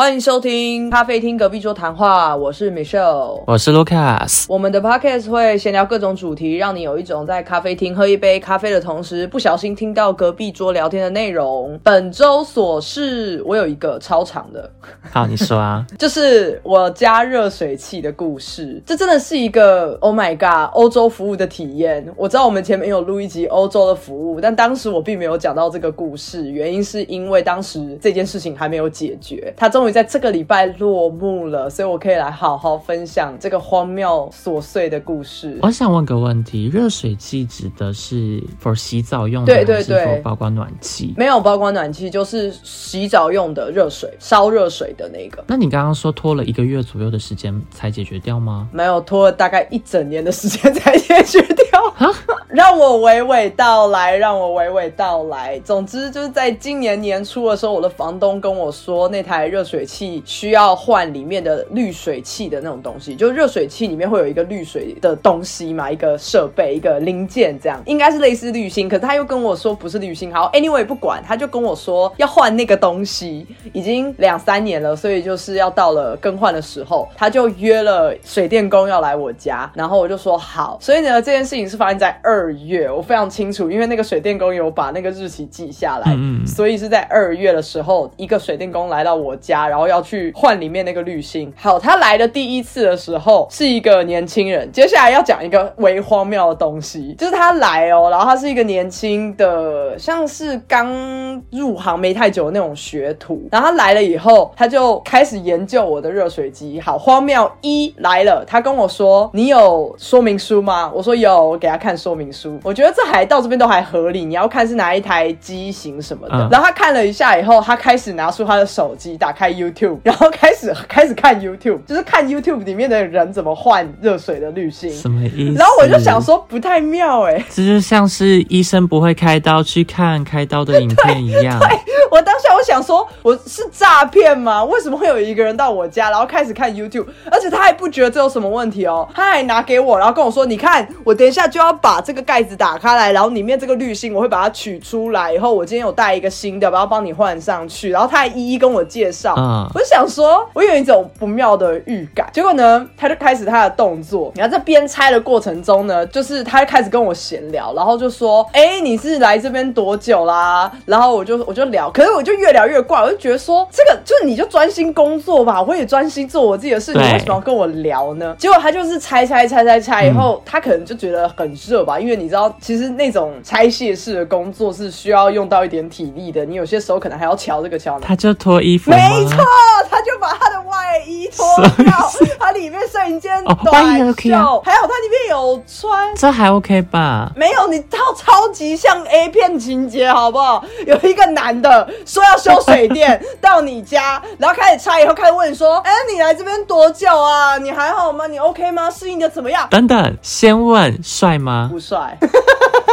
欢迎收听咖啡厅隔壁桌谈话，我是 Michelle。我是 Lucas，我们的 podcast 会闲聊各种主题，让你有一种在咖啡厅喝一杯咖啡的同时，不小心听到隔壁桌聊天的内容。本周琐事，我有一个超长的，好，你说啊，就是我加热水器的故事。这真的是一个 Oh my God 欧洲服务的体验。我知道我们前面有录一集欧洲的服务，但当时我并没有讲到这个故事，原因是因为当时这件事情还没有解决，它终于在这个礼拜落幕了，所以我可以来好好分享这个荒谬琐碎的故事。我想问个问题，热水器指的是 for 洗澡用的，对对对包括暖气？没有包括暖气，就是洗澡用的热水，烧热水的那个。那你刚刚说拖了一个月左右的时间才解决掉吗？没有拖了大概一整年的时间才解决掉，让我娓娓道来，让我娓娓道来。总之就是在今年年初的时候，我的房东跟我说，那台热水器需要换里面的滤水器的那种东西，就热水器里面会有一个滤水的东西嘛，一个设备，一个零件，这样应该是类似滤芯，可是他又跟我说不是滤芯。好，anyway 不管，他就跟我说要换那个东西，已经两三年了，所以就是要到了更换的时候，他就约了水电工要来我家，然后我就说好。所以呢，这件事情是发生在二月，我非常清楚，因为那个水电工有把那个日期记下来，嗯嗯所以是在二月的时候，一个水电工来到我家，然后要去换里面那个滤芯。好，他来的第一次的时候是一个年轻人，接下来要讲一个微荒谬的东西，就是他来哦，然后他是一个年轻的，像是刚入行没太久的那种学徒，然后他来了以后，他就开始研究我的热水机。好，荒谬一来了，他跟我说：“你有说明书吗？”我说有，我给他看说明书。我觉得这还到这边都还合理，你要看是哪一台机型什么的。嗯然后他看了一下以后，他开始拿出他的手机，打开 YouTube，然后开始开始看 YouTube，就是看 YouTube 里面的人怎么换热水的滤芯。什么意思？然后我就想，说不太妙哎、这就像是医生不会开刀去看开刀的影片一样。我当下我想说，我是诈骗吗？为什么会有一个人到我家，然后开始看 YouTube，而且他还不觉得这有什么问题哦，他还拿给我，然后跟我说，你看，我等一下就要把这个盖子打开来，然后里面这个滤芯我会把它取出来，以后我今天有带一个新的，然后帮你换上去，然后他还一一跟我介绍。嗯我就想说，我有一种不妙的预感。结果呢，他就开始他的动作。然后在边拆的过程中呢，就是他开始跟我闲聊，然后就说：“哎、你是来这边多久啦？”然后我就我就聊，可是我就越聊越怪，我就觉得说，这个就是你就专心工作吧，我也专心做我自己的事情，为什么要跟我聊呢？结果他就是拆拆拆拆拆以后，他可能就觉得很热吧，因为你知道，其实那种拆卸式的工作是需要用到一点体力的，你有些时候可能还要瞧这个瞧那个。他就脱衣服吗？没错，他就把他的外衣脱掉，他里面剩一件短袖，还有他里面有穿。这还 OK 吧？没有，你套超级像 A 片情节，好不好？有一个男的说要修水电，到你家，然后开始拆以后开始问说：“哎、你来这边多久啊？你还好吗？你 OK 吗？适应的怎么样等等，先问帅？”吗？不帅。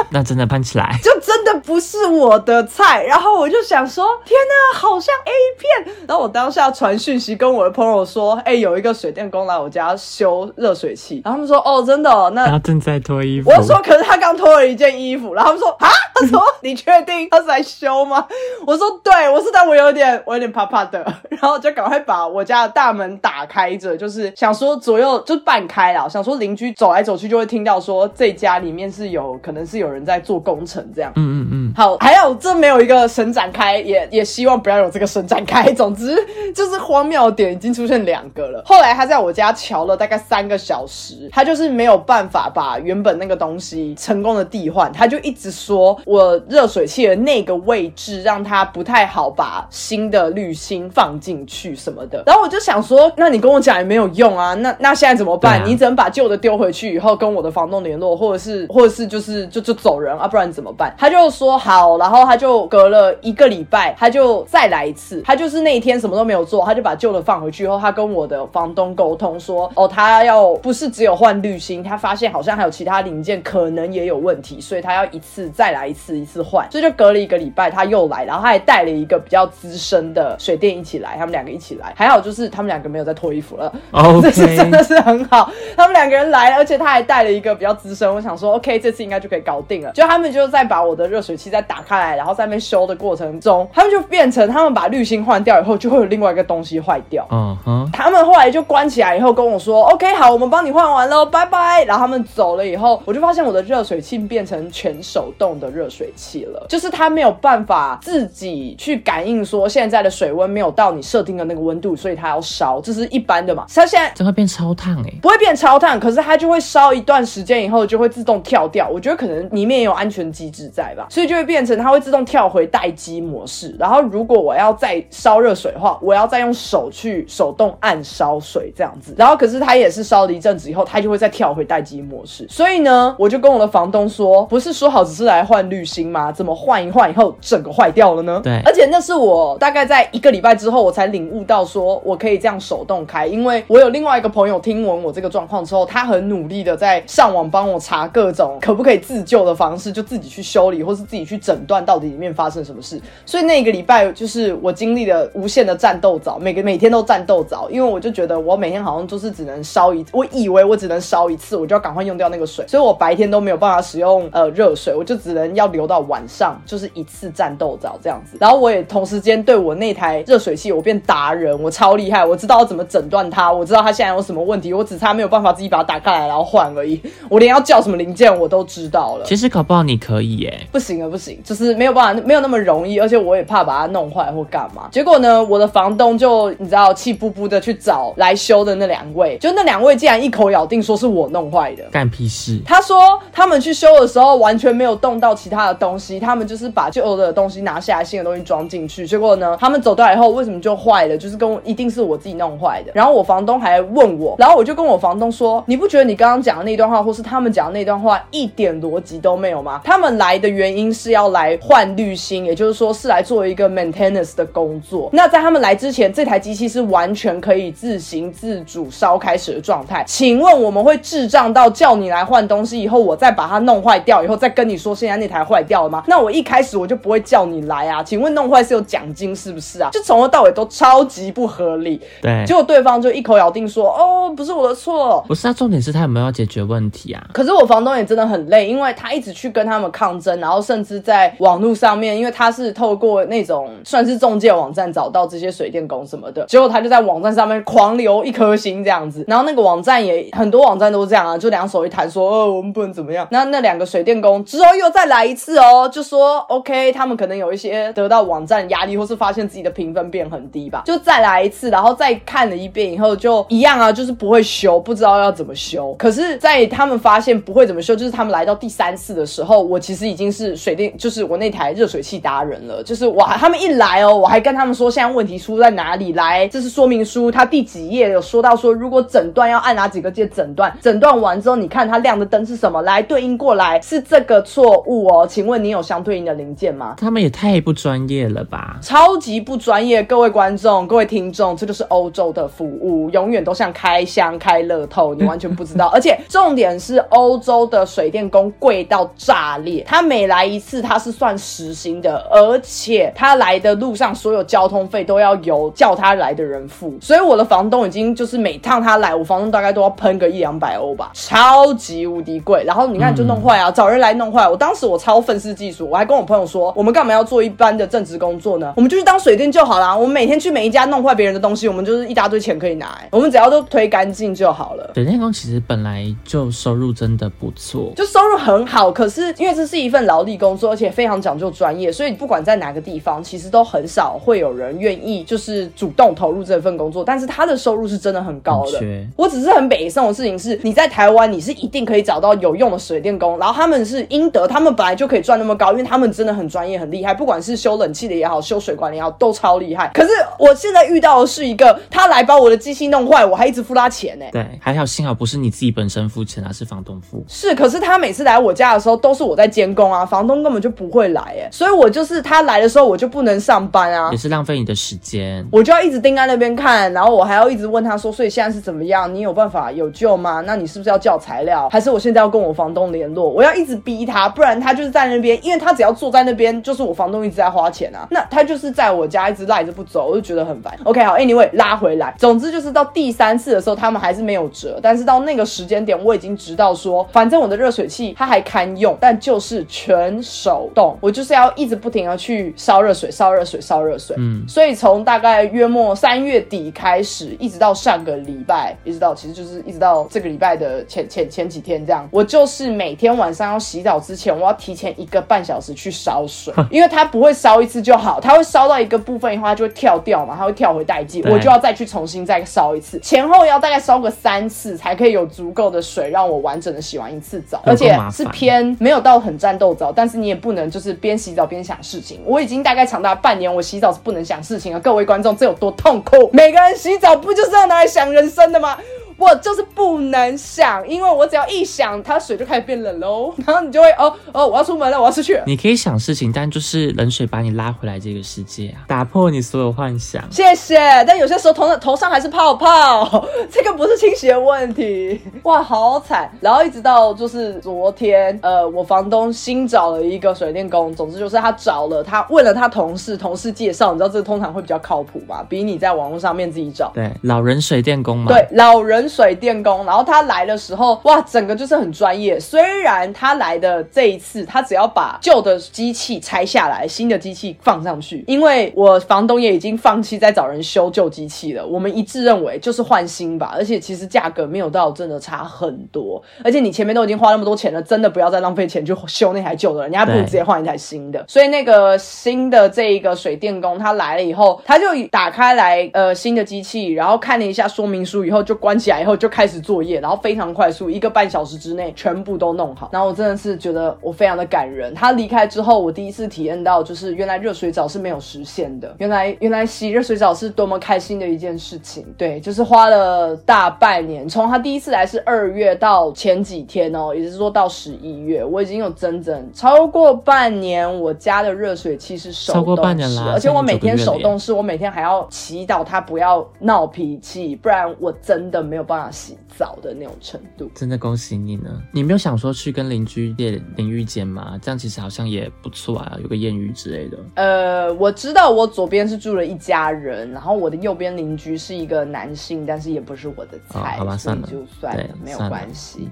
那真的喷起来。就真的不是我的菜。然后我就想说，天哪，好像 A 片。然后我当下传讯息跟我的朋友说，哎、有一个水电工来我家修热水器。然后他们说，哦，真的、哦，那。然后正在脱衣服。我就说，可是他刚脱了一件衣服，然后他们说啊，他说你确定他是来修吗？我说对，我是，但我有点我有点怕怕的，然后就赶快把我家的大门打开着，就是想说左右就半开了，想说邻居走来走去就会听到说这家里面是有可能是有人在做工程这样。嗯嗯嗯，好，还有这没有一个伸展开，也也希望不要有这个伸展开。总之就是荒谬点已经出现两个了。后来他在我家瞧了大概三个小时，他就是没有办法把原本那个东西成功的替换，他就一直说我热水器的那个位置让他不太好把新的滤芯放进去什么的。然后我就想说，那你跟我讲也没有用啊，那那现在怎么办？你只能把旧的丢回去以后跟我的房东联络，或者是 或者是就是就就走人啊，不然怎么办？他就说好，然后他就隔了一个礼拜，他就再来一次。他就是那一天什么都没有做，他就把旧的放回去以后，他跟我的房东沟通说，哦，他要不是只有换滤芯，他发现好像还有其他零件可能也有问题，所以他要一次再来一次。次一次换，所以就隔了一个礼拜他又来，然后他还带了一个比较资深的水电一起来，他们两个一起来，还好就是他们两个没有在脱衣服了，这是真的是很好，他们两个人来了，而且他还带了一个比较资深，我想说 OK 这次应该就可以搞定了，就他们就在把我的热水器再打开来，然后在那边修的过程中，他们就变成他们把滤芯换掉以后，就会有另外一个东西坏掉，嗯哼，他们后来就关起来以后跟我说 OK 好，我们帮你换完了，拜拜，然后他们走了以后，我就发现我的热水器变成全手动的热水器了，就是它没有办法自己去感应说现在的水温没有到你设定的那个温度，所以它要烧，这是一般的嘛。它现在这会变超烫哎，不会变超烫，可是它就会烧一段时间以后就会自动跳掉。我觉得可能里面也有安全机制在吧，所以就会变成它会自动跳回待机模式。然后如果我要再烧热水的话，我要再用手去手动按烧水这样子。然后可是它也是烧了一阵子以后，它就会再跳回待机模式。所以呢，我就跟我的房东说，不是说好只是来换滤芯吗？怎么换一换以后整个坏掉了呢？对，而且那是我大概在一个礼拜之后，我才领悟到说我可以这样手动开，因为我有另外一个朋友听闻我这个状况之后，他很努力的在上网帮我查各种可不可以自救的方式，就自己去修理或是自己去诊断到底里面发生什么事。所以那一个礼拜就是我经历了无限的战斗澡，每个每天都战斗澡，因为我就觉得我每天好像就是只能烧一，我以为我只能烧一次，我就要赶快用掉那个水，所以我白天都没有办法使用呃热水，我就只能要留到晚上，就是一次战斗澡这样子。然后我也同时间对我那台热水器，我变达人，我超厉害，我知道要怎么诊断它，我知道它现在有什么问题，我只差没有办法自己把它打开来然后换而已，我连要叫什么零件我都知道了。其实搞不好你可以耶，不行啊不行，就是没有办法，没有那么容易，而且我也怕把它弄坏或干嘛。结果呢，我的房东就你知道气不不的去找来修的那两位，就那两位竟然一口咬定说是我弄坏的，干屁事？他说他们去修的时候完全没有动到其他他的东西，他们就是把旧的东西拿下来，新的东西装进去。结果呢，他们走掉以后为什么就坏了？就是跟我一定是我自己弄坏的。然后我房东还问我，然后我就跟我房东说：“你不觉得你刚刚讲的那段话，或是他们讲的那段话一点逻辑都没有吗？他们来的原因是要来换滤芯，也就是说是来做一个 maintenance 的工作。那在他们来之前，这台机器是完全可以自行自主烧开始的状态。请问我们会智障到叫你来换东西以后，我再把它弄坏掉以后，再跟你说现在那台坏掉了吗？那我一开始我就不会叫你来啊。请问弄坏是有奖金是不是啊？就从头到尾都超级不合理。对，结果对方就一口咬定说：“哦，不是我的错。”不是啊，重点是他有没有要解决问题啊？可是我房东也真的很累，因为他一直去跟他们抗争，然后甚至在网络上面，因为他是透过那种算是中介网站找到这些水电工什么的，结果他就在网站上面狂留一颗星这样子。然后那个网站也很多网站都是这样啊，就两手一摊说：“哦，我们不能怎么样。”那那两个水电工之后又再来一次哦，就说 OK，他们可能有一些得到网站压力，或是发现自己的评分变很低吧，就再来一次，然后再看了一遍以后就一样啊，就是不会修，不知道要怎么修。可是，在他们发现不会怎么修，就是他们来到第三次的时候，我其实已经是水电，就是我那台热水器达人了。就是我，他们一来哦，我还跟他们说现在问题出在哪里，来，这是说明书，它第几页有说到说，如果诊断要按哪几个键诊断，诊断完之后，你看它亮的灯是什么，来对应过来是这个错误哦。请问你有相对应的零件吗？他们也太不专业了吧，超级不专业。各位观众，各位听众，这就是欧洲的服务，永远都像开箱开乐透，你完全不知道。而且重点是，欧洲的水电工贵到炸裂，他每来一次他是算时薪的，而且他来的路上所有交通费都要由叫他来的人付。所以我的房东已经就是每趟他来，我房东大概都要喷个一两百欧吧，超级无敌贵。然后你看就弄坏啊，找人来弄坏。我当时我超愤世嫉俗，我还跟我朋友说，我们干嘛要做一般的正职工作呢？我们就去当水电就好啦。我们每天去每一家弄坏别人的东西，我们就是一大堆钱可以拿，我们只要都推干净就好了。水电工其实本来就收入真的不错，就收入很好。可是因为这是一份劳力工作，而且非常讲究专业，所以不管在哪个地方，其实都很少会有人愿意就是主动投入这份工作。但是他的收入是真的很高的。我只是很北宋的事情是，你在台湾你是一定可以找到有用的水电工，然后他们是应得，他们本来就可以赚那么高，因为他们真的很专业很厉害，不管是修冷气的也好，修水管的也好，都超厉害。可是我现在遇到的是一个，他来把我的机器弄坏，我还一直付他钱呢。对，还好幸好不是你自己本身付钱，而是房东付。是，可是他每次来我家的时候，都是我在监工啊，房东根本就不会来哎，所以我就是他来的时候，我就不能上班啊，也是浪费你的时间。我就要一直盯在那边看，然后我还要一直问他说，所以现在是怎么样？你有办法有救吗？那你是不是要叫材料？还是我现在要跟我房东联络？我要一直逼他，不然他就是就是在那边，因为他只要坐在那边，就是我房东一直在花钱啊。那他就是在我家一直赖着不走，我就觉得很烦。OK，好，Anyway，拉回来，总之就是到第三次的时候，他们还是没有折，但是到那个时间点，我已经知道说，反正我的热水器它还堪用，但就是全手动，我就是要一直不停的去烧热水、烧热水、烧热水。嗯，所以从大概约莫三月底开始，一直到上个礼拜，一直到其实就是一直到这个礼拜的前前前几天这样，我就是每天晚上要洗澡之前，我要提前一个半小时去烧水，因为它不会烧一次就好，它会烧到一个部分以后，它就会跳掉嘛，它会跳回待机，我就要再去重新再烧一次，前后要大概烧个三次才可以有足够的水让我完整的洗完一次澡，而且是偏没有到很战斗澡，但是你也不能就是边洗澡边想事情。我已经大概长达半年，我洗澡是不能想事情了。各位观众，这有多痛苦？每个人洗澡不就是要拿来想人生的吗？我就是不能想，因为我只要一想，它水就开始变冷喽，然后你就会哦哦，我要出门了，我要出去。你可以想事情，但就是冷水把你拉回来这个世界啊，打破你所有幻想。谢谢，但有些时候头头上还是泡泡，这个不是清洗的问题。哇，好惨！然后一直到就是昨天，呃，我房东新找了一个水电工，总之就是他找了，他问了他同事，同事介绍，你知道这个通常会比较靠谱吧？比你在网络上面自己找。对，老人水电工嘛。对，老人。水电工，然后他来的时候，哇，整个就是很专业。虽然他来的这一次，他只要把旧的机器拆下来，新的机器放上去。因为我房东也已经放弃在找人修旧机器了，我们一致认为就是换新吧。而且其实价格没有到真的差很多。而且你前面都已经花那么多钱了，真的不要再浪费钱去修那台旧的，人家不如直接换一台新的。所以那个新的这一个水电工他来了以后，他就打开来呃新的机器，然后看了一下说明书以后就关起来。后就开始作业，然后非常快速，一个半小时之内全部都弄好。然后我真的是觉得我非常的感人。他离开之后，我第一次体验到，就是原来热水澡是没有实现的。原来原来洗热水澡是多么开心的一件事情。对，就是花了大半年，从他第一次来是二月到前几天哦，也就是说到十一月，我已经有整整超过半年，我家的热水器是手动式，而且我每天手动式，我每天还要祈祷他不要闹脾气，不然我真的没有办法。洗澡的那种程度，真的恭喜你呢！你没有想说去跟邻居借淋浴间吗？这样其实好像也不错啊，有个艳遇之类的。呃，我知道我左边是住了一家人，然后我的右边邻居是一个男性，但是也不是我的菜，好吧，算了，就算了，没有关系。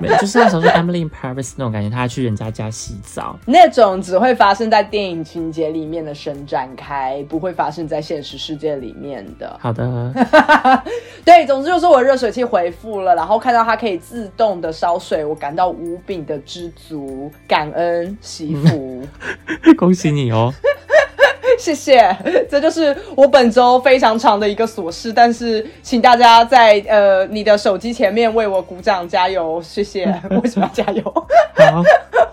没，就是那时候 Emily in Paris 那种感觉，他去人家家洗澡，那种只会发生在电影情节里面的神展开，不会发生在现实世界里面的。好的，对，总之。就是我热水器回复了，然后看到它可以自动的烧水，我感到无比的知足，感恩媳妇，恭喜你哦。谢谢，这就是我本周非常长的一个琐事，但是请大家在呃你的手机前面为我鼓掌加油，谢谢。为什么要加油？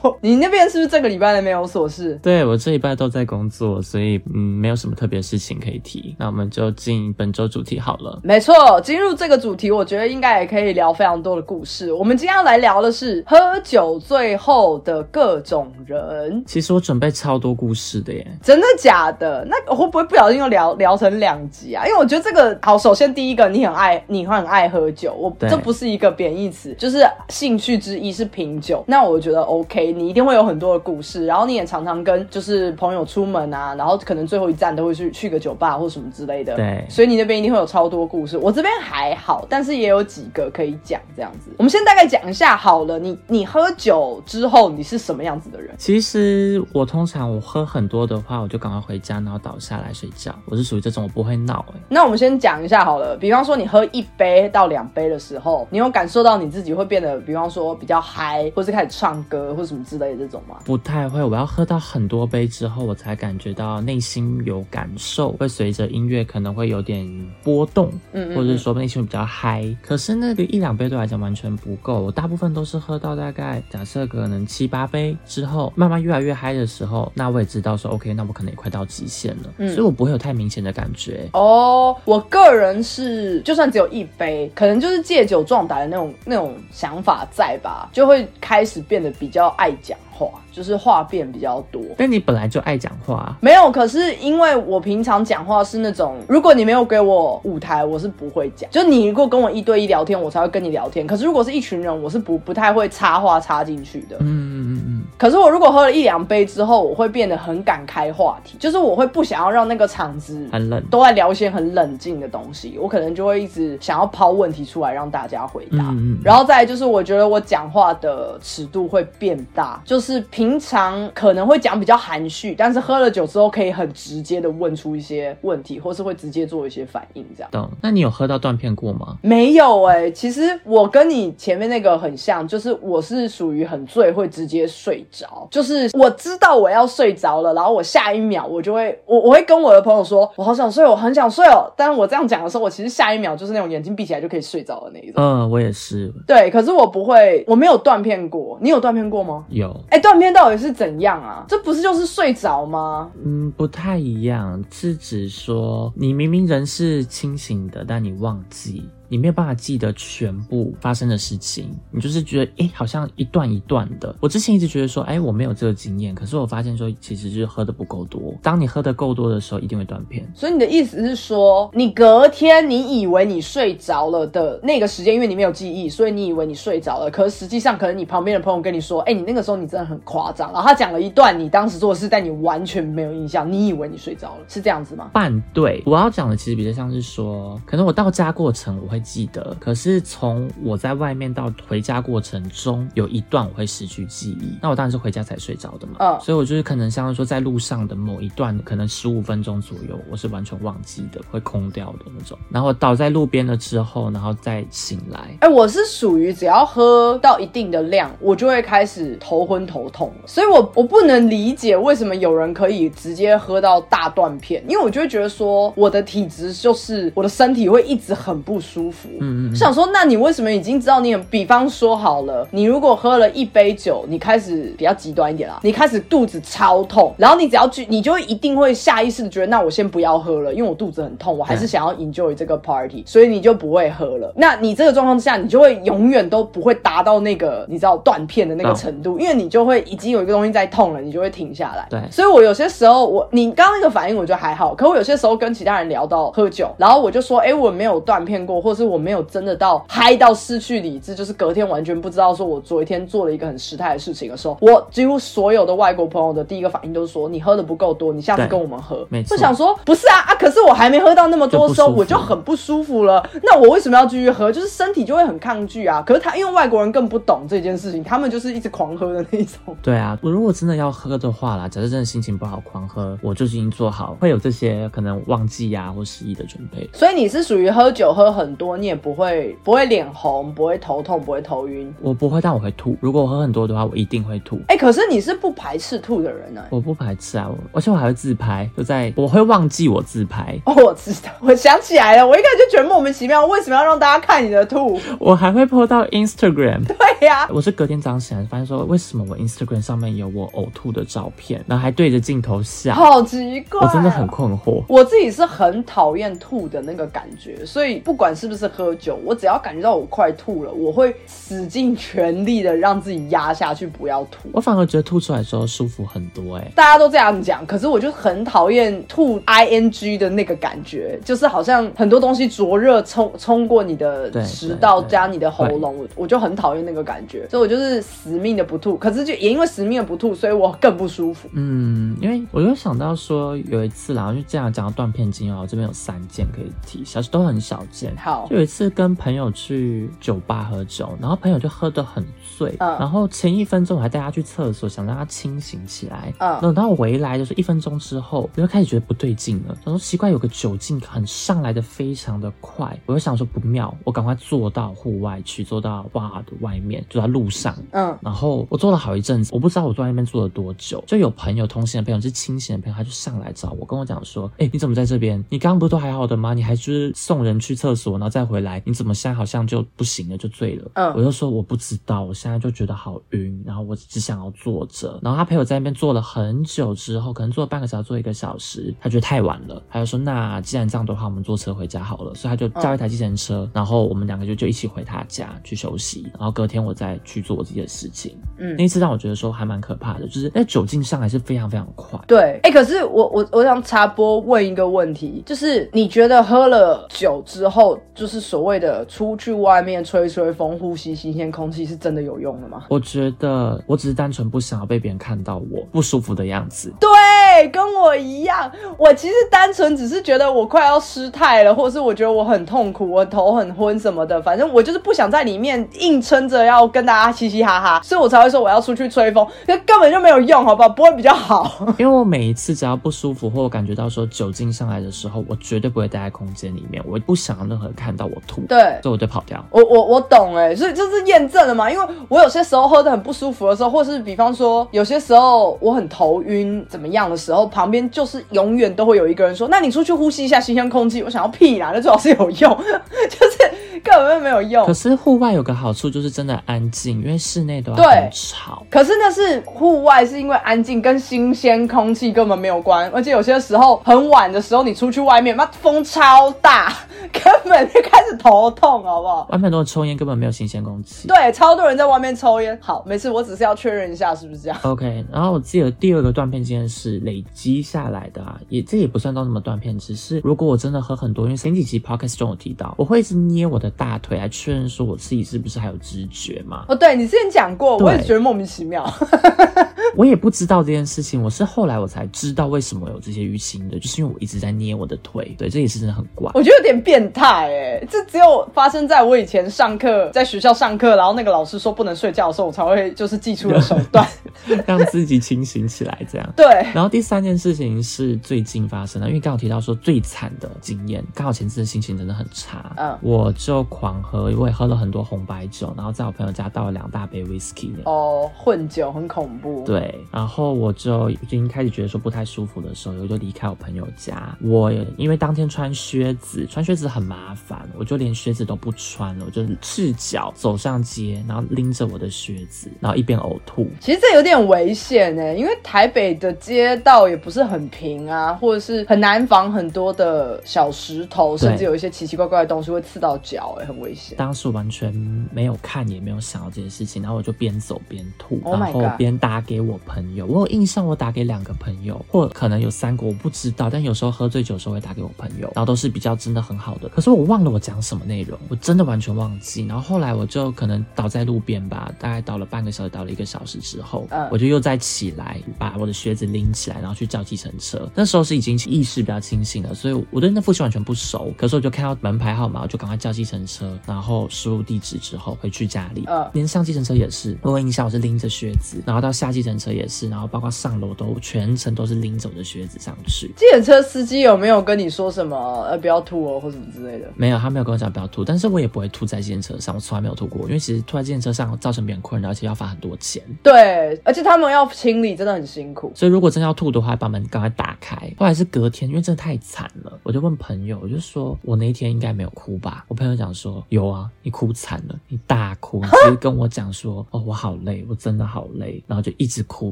好，你那边是不是这个礼拜的没有琐事？对我这礼拜都在工作，所以嗯没有什么特别事情可以提。那我们就进本周主题好了。没错，进入这个主题，我觉得应该也可以聊非常多的故事。我们今天要来聊的是喝酒醉后的各种人。其实我准备超多故事的耶，真的假？的那会不会不小心又聊聊成两集啊？因为我觉得这个好，首先第一个你很爱，你会很爱喝酒，我这不是一个贬义词，就是兴趣之一是品酒。那我觉得 OK，你一定会有很多的故事，然后你也常常跟就是朋友出门啊，然后可能最后一站都会去去个酒吧或什么之类的。对，所以你那边一定会有超多故事。我这边还好，但是也有几个可以讲这样子。我们先大概讲一下好了，你你喝酒之后你是什么样子的人？其实我通常我喝很多的话，我就赶快回。家，然后倒下来睡觉。我是属于这种，我不会闹哎。那我们先讲一下好了，比方说你喝一杯到两杯的时候，你有感受到你自己会变得，比方说比较嗨，或是开始唱歌或什么之类的这种吗？不太会，我要喝到很多杯之后，我才感觉到内心有感受，会随着音乐可能会有点波动，嗯，或者是说内心比较嗨。可是那个一两杯对我来讲完全不够，我大部分都是喝到大概假设可能七八杯之后，慢慢越来越嗨的时候，那我也知道说 OK，那我可能也快到。极限了，所以我不会有太明显的感觉哦。我个人是，就算只有一杯，可能就是借酒壮胆的那种那种想法在吧，就会开始变得比较爱讲。话，就是话变比较多。但你本来就爱讲话，没有？可是因为我平常讲话是那种，如果你没有给我舞台，我是不会讲。就你如果跟我一对一聊天，我才会跟你聊天。可是如果是一群人，我是不不太会插话插进去的。嗯嗯嗯嗯。可是我如果喝了一两杯之后，我会变得很敢开话题，就是我会不想要让那个场子很冷，都在聊一些很冷静的东西，我可能就会一直想要抛问题出来让大家回答。嗯然后再就是我觉得我讲话的尺度会变大，就是平常可能会讲比较含蓄，但是喝了酒之后可以很直接的问出一些问题，或是会直接做一些反应这样。懂？那你有喝到断片过吗？没有哎，其实我跟你前面那个很像，就是我是属于很醉会直接睡。着，就是我知道我要睡着了，然后我下一秒我就会，我我会跟我的朋友说，我好想睡，我很想睡哦。但是我这样讲的时候，我其实下一秒就是那种眼睛闭起来就可以睡着的那一种。嗯，我也是。对，可是我不会，我没有断片过。你有断片过吗？有。哎，断片到底是怎样啊？这不是就是睡着吗？嗯，不太一样，是指说你明明人是清醒的，但你忘记。你没有办法记得全部发生的事情，你就是觉得，哎，好像一段一段的。我之前一直觉得说，哎，我没有这个经验，可是我发现说，其实就是喝的不够多。当你喝的够多的时候，一定会断片。所以你的意思是说，你隔天你以为你睡着了的那个时间，因为你没有记忆，所以你以为你睡着了，可是实际上可能你旁边的朋友跟你说，哎，你那个时候你真的很夸张，然后他讲了一段你当时做的事，但你完全没有印象，你以为你睡着了，是这样子吗？半对，我要讲的其实比较像是说，可能我到家过程我会。记得，可是从我在外面到回家过程中，有一段我会失去记忆。那我当然是回家才睡着的嘛。嗯，所以我就是可能像说在路上的某一段，可能十五分钟左右，我是完全忘记的，会空掉的那种。然后倒在路边了之后，然后再醒来。哎，我是属于只要喝到一定的量，我就会开始头昏头痛了。所以我我不能理解为什么有人可以直接喝到大断片，因为我就会觉得说我的体质就是我的身体会一直很不舒服。服，嗯嗯，想说，那你为什么已经知道你？比方说好了，你如果喝了一杯酒，你开始比较极端一点啦，你开始肚子超痛，然后你只要去，你就一定会下意识的觉得，那我先不要喝了，因为我肚子很痛，我还是想要 enjoy 这个 party，所以你就不会喝了。那你这个状况之下，你就会永远都不会达到那个你知道断片的那个程度，因为你就会已经有一个东西在痛了，你就会停下来。对，所以我有些时候，我你刚刚那个反应我觉得还好，可我有些时候跟其他人聊到喝酒，然后我就说，哎，我没有断片过，或是我没有真的到嗨到失去理智，就是隔天完全不知道说我昨天做了一个很失态的事情的时候，我几乎所有的外国朋友的第一个反应都是说你喝的不够多，你下次跟我们喝。没错。就想说不是啊啊，可是我还没喝到那么多的时候，我就很不舒服了。那我为什么要继续喝？就是身体就会很抗拒啊。可是他因为外国人更不懂这件事情，他们就是一直狂喝的那种。对啊，我如果真的要喝的话啦，假设真的心情不好狂喝，我就已经做好会有这些可能忘记呀或失忆的准备。所以你是属于喝酒喝很多，你也不会不会脸红，不会头痛，不会头晕。我不会，但我会吐。如果我喝很多的话，我一定会吐。哎，可是你是不排斥吐的人呢？我不排斥啊，我而且我还会自拍，就在我会忘记我自拍。哦，我知道，我想起来了，我一开始就觉得莫名其妙，为什么要让大家看你的吐？我还会 po 到 Instagram。对呀，我是隔天早上醒来发现说，为什么我 Instagram 上面有我呕吐的照片，然后还对着镜头笑，好奇怪。我真的很困惑。我自己是很讨厌吐的那个感觉，所以不管是不是喝酒，我只要感觉到我快吐了，我会使尽全力的让自己压下去，不要吐。我反而觉得吐出来之后舒服很多，哎，大家都这样讲，可是我就很讨厌吐 i n g 的那个感觉，就是好像很多东西灼热冲冲过你的食道加你的喉咙，我就很讨厌那个感觉，所以我就是死命的不吐。可是就也因为死命的不吐，所以我更不舒服。嗯，因为我又想到说有一次啦，就这样讲到断片经哦，这边有三件可以提，小都很少见。好，就有一次跟朋友去酒吧喝酒，然后朋友就喝得很醉，然后前一分钟我还带他去厕所，想让他清醒起来。嗯，等到回来就是一分钟之后，我就开始觉得不对劲了。他说奇怪，有个酒劲很上来的非常的快，我就想说不妙，我赶快坐到户外去，坐到吧的外面，坐在路上。嗯，然后我坐了好一阵子，我不知道我坐在那边坐了多久，就有朋友同行的朋友是清醒的朋友，他就上来找我，跟我讲说，哎，你怎么在这边？你刚刚不是都还好的吗？你还就是送人去厕所，然后再回来，你怎么现在好像就不行了，就醉了？嗯，我就说我不知道，我现在就觉得好晕，然后我只想要坐着。然后他陪我在那边坐了很久之后，可能坐了半个小时，坐一个小时，他觉得太晚了，他就说那既然这样的话，我们坐车回家好了，所以他就叫一台计程车，然后我们两个就就一起回他家去休息，然后隔天我再去做我自己的事情。嗯，那一次让我觉得说还蛮可怕的，就是那酒劲上还是非常非常快。对，哎，可是我我我想插播问一个问题，就是你觉得喝了酒之后，就是所谓的出去外面吹吹风、呼吸新鲜空气，是真的有用的吗？我觉得我只是单纯不想要被别人看到我不舒服的样子。对，跟我一样，我其实单纯只是觉得我快要失态了，或者是我觉得我很痛苦，我头很昏什么的，反正我就是不想在里面硬撑着要跟大家嘻嘻哈哈，所以我才会说我要出去吹风，可根本就没有用，好不好？不会比较好。因为我每一次只要不舒服或我感觉到说酒精上来的时候，我绝对不会待在空间里面，我不想任何人看到我吐，对，所以我就跑掉。我我我懂哎，所以就是验证了嘛，因为我有些时候喝的很不舒服的时候，或是比方说有些时候我很头晕怎么样的时候，旁边就是永远都会有一个人说，那你出去呼吸一下新鲜空气。我想要屁啦，那最好是有用，就是根本没有用。可是户外有个好处就是真的安静，因为室内都很吵。可是那是户外，是因为安静，跟新鲜空气根本没有关。而且有些时候很晚的时候，你出去外面，妈风超大，根本就开始头痛，好不好？外面都抽烟，根本没有新鲜空气。对，超多人在外面抽烟。好，没事，我只是要确认一下是不是这样。OK，然后我记得第二个断片经验是累积下来的啊，也这也不算到什么断片，只是如果我真的喝很多，因为前几期 Podcast 中有提到，我会一直捏我的大腿来确认说我自己是不是还有知觉嘛。哦，对你之前讲过，我也觉得莫名其妙。我也不知道这件事情，我是后来我才知道为什么有这些淤青的，就是因为我一直在捏我的腿。对，这也是真的很怪。我觉得有点变态哎，这只有发生在我以前上课，在学校上课，然后那个老师说不能睡觉的时候，我才会就是记出了手段，让自己清醒起来这样。对。然后第三件事情是最近发生的，因为刚好提到说最惨的经验，刚好前次的心情真的很差，嗯，我就狂喝，我也喝了很多红白酒，然后在我朋友家倒了两大杯 whisky。哦，混酒很恐怖。对。然后我就已经开始觉得说不太舒服的时候，我就离开我朋友家。我因为当天穿靴子，穿靴子很麻烦，我就连靴子都不穿了，我就赤脚走上街，然后拎着我的靴子，然后一边呕吐。其实这有点危险呢，因为台北的街道也不是很平啊，或者是很难防很多的小石头，甚至有一些奇奇怪怪的东西会刺到脚，哎，很危险。当时完全没有看，也没有想到这件事情，然后我就边走边吐，然后边打给我朋。朋友，我有印象，我打给两个朋友，或可能有三个，我不知道。但有时候喝醉酒的时候会打给我朋友，然后都是比较真的很好的。可是我忘了我讲什么内容，我真的完全忘记。然后后来我就可能倒在路边吧，大概倒了半个小时，倒了一个小时之后，我就又再起来，把我的靴子拎起来，然后去叫计程车。那时候是已经意识比较清醒了，所以我对那附近完全不熟。可是我就看到门牌号码，我就赶快叫计程车，然后输入地址之后回去家里。连上计程车也是，我印象我是拎着靴子，然后到下计程车也是，然后包括上。上楼都全程都是拎走的靴子上去。计程车司机有没有跟你说什么？呃，不要吐哦，或什么之类的？没有，他没有跟我讲不要吐。但是我也不会吐在自行车上，我从来没有吐过。因为其实吐在自行车上造成别人困扰，而且要罚很多钱。对，而且他们要清理，真的很辛苦。所以如果真要吐的话，把门赶快打开。后来是隔天，因为真的太惨了，我就问朋友，我就说我那一天应该没有哭吧？我朋友讲说有啊，你哭惨了，你大哭，你直接跟我讲说 哦，我好累，我真的好累，然后就一直哭，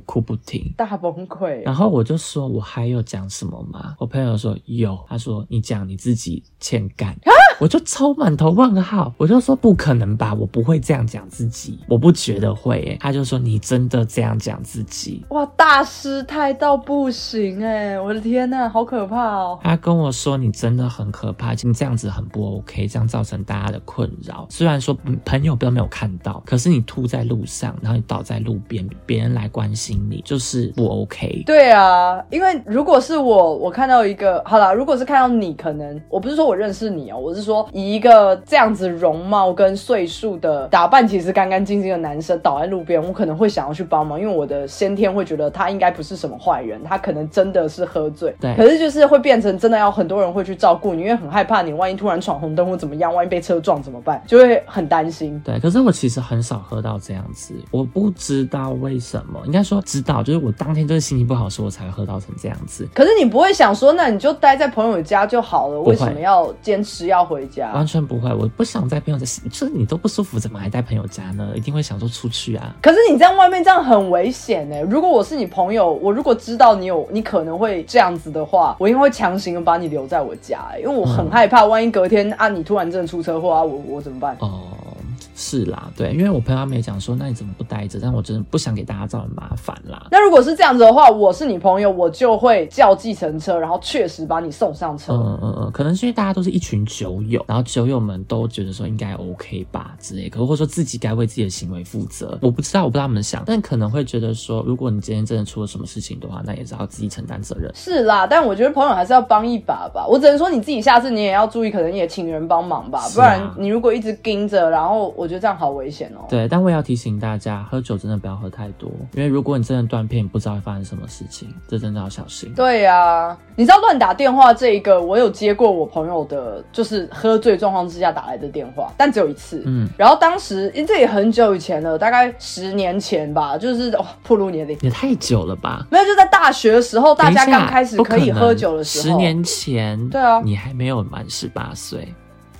哭不停，大崩溃。然后我就说，我还有讲什么吗？我朋友说有，他说你讲你自己欠干，我就抽满头问号，我就说不可能吧，我不会这样讲自己，我不觉得会。他就说你真的这样讲自己？哇，大师态到不行哎！我的天呐，好可怕哦！他跟我说你真的很可怕，你这样子很不 OK，这样造成大家的困扰。虽然说朋友都没有看到，可是你吐在路上，然后你倒在路边，别人来关心你，就是不 OK。对。对啊，因为如果是我，我看到一个好啦，如果是看到你，可能我不是说我认识你哦，我是说以一个这样子容貌跟岁数的打扮，其实干干净净的男生倒在路边，我可能会想要去帮忙，因为我的先天会觉得他应该不是什么坏人，他可能真的是喝醉。对，可是就是会变成真的要很多人会去照顾你，因为很害怕你万一突然闯红灯或怎么样，万一被车撞怎么办，就会很担心。对，可是我其实很少喝到这样子，我不知道为什么，应该说知道，就是我当天就是心情不好。所以我才喝到成这样子。可是你不会想说，那你就待在朋友家就好了，为什么要坚持要回回家。完全不会，我不想在朋友家，就是你都不舒服，怎么还在朋友家呢？一定会想说出去啊。可是你在外面这样很危险哎！如果我是你朋友，我如果知道你有你可能会这样子的话，我应该会强行的把你留在我家，因为我很害怕，万一隔天啊你突然真的出车祸啊，我我怎么办？哦。是啦，对，因为我朋友他们也讲说，那你怎么不待着？但我真的不想给大家造成麻烦啦。那如果是这样子的话，我是你朋友，我就会叫计程车，然后确实把你送上车。嗯嗯嗯，可能是因为大家都是一群酒友，然后酒友们都觉得说应该 OK 吧之类，可或者说自己该为自己的行为负责。我不知道，我不知道他们想，但可能会觉得说，如果你今天真的出了什么事情的话，那也是要自己承担责任。是啦，但我觉得朋友还是要帮一把吧。我只能说你自己下次你也要注意，可能也请人帮忙吧，不然你如果一直盯着，然后我觉得这样好危险哦。对，但我也要提醒大家，喝酒真的不要喝太多，因为如果你真的断片，不知道会发生什么事情，这真的要小心。对呀，你知道乱打电话这一个，我有接过我朋友的，就是喝醉状况之下打来的电话，但只有一次。嗯，然后当时，因为这也很久以前了，大概十年前吧，就是哦，破路年龄也太久了吧？没有，就在大学的时候，大家刚开始可以喝酒的时候，十年前。对啊，你还没有满十八岁，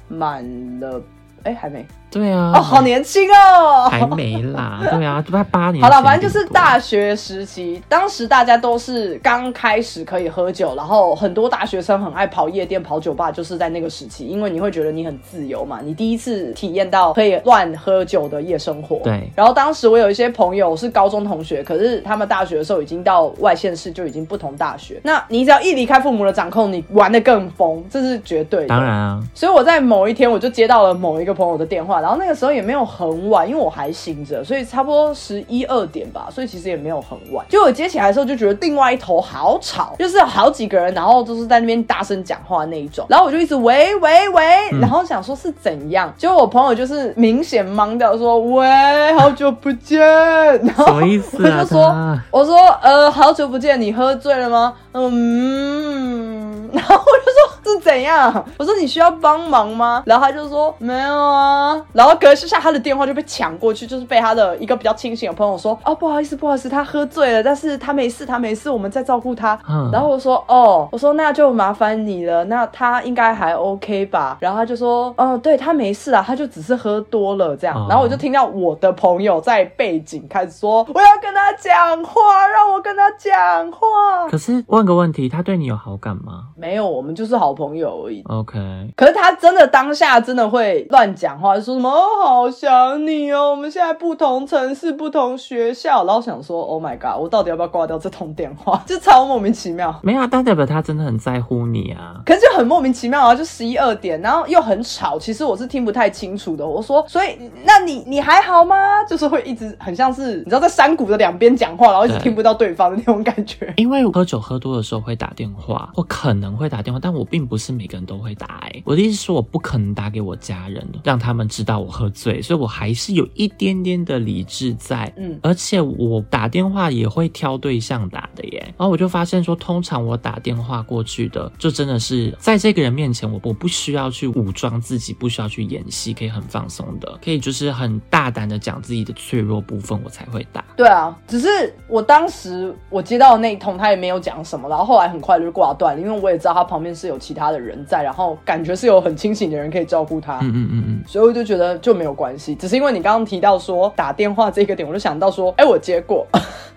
满了，哎，还没。对啊，哦，好年轻哦，还没啦。对啊，都快八年。好了，反正就是大学时期，当时大家都是刚开始可以喝酒，然后很多大学生很爱跑夜店、跑酒吧，就是在那个时期，因为你会觉得你很自由嘛，你第一次体验到可以乱喝酒的夜生活。对。然后当时我有一些朋友是高中同学，可是他们大学的时候已经到外县市，就已经不同大学。那你只要一离开父母的掌控，你玩的更疯，这是绝对的。当然啊。所以我在某一天，我就接到了某一个朋友的电话。然后那个时候也没有很晚，因为我还醒着，所以差不多十一二点吧，所以其实也没有很晚。就我接起来的时候，就觉得另外一头好吵，就是好几个人，然后都是在那边大声讲话那一种。然后我就一直喂喂喂，然后想说是怎样，结果我朋友就是明显懵掉，说喂，好久不见。然后什么意思啊？我就说，我说呃，好久不见，你喝醉了吗？嗯，然后我就说是怎样？我说你需要帮忙吗？然后他就说没有啊。然后隔一下他的电话就被抢过去，就是被他的一个比较清醒的朋友说哦不好意思不好意思，他喝醉了，但是他没事他没事，我们在照顾他。然后我说哦，我说那就麻烦你了，那他应该还 OK 吧？然后他就说哦对他没事啊，他就只是喝多了这样。然后我就听到我的朋友在背景开始说我要跟他讲话，让我跟他讲话。可是问个问题，他对你有好感吗？没有，我们就是好朋友而已。OK。可是他真的当下真的会乱讲话，说什么？我好想你哦！我们现在不同城市、不同学校，然后想说，Oh my god，我到底要不要挂掉这通电话？就超莫名其妙。没有，但代表他真的很在乎你啊。可是就很莫名其妙啊，就十一二点，然后又很吵，其实我是听不太清楚的。我说，所以那你你还好吗？就是会一直很像是你知道在山谷的两边讲话，然后一直听不到对方的那种感觉。因为喝酒喝多的时候会打电话，或可能会打电话，但我并不是每个人都会打。哎，我的意思说，我不可能打给我家人，让他们知道我。喝醉，所以我还是有一点点的理智在，嗯，而且我打电话也会挑对象打的耶。然后我就发现说，通常我打电话过去的，就真的是在这个人面前，我我不需要去武装自己，不需要去演戏，可以很放松的，可以就是很大胆的讲自己的脆弱部分，我才会打。对啊，只是我当时我接到那一通，他也没有讲什么，然后后来很快就挂断了，因为我也知道他旁边是有其他的人在，然后感觉是有很清醒的人可以照顾他。嗯嗯嗯嗯，所以我就觉得。就没有关系，只是因为你刚刚提到说打电话这个点，我就想到说，哎，我接过，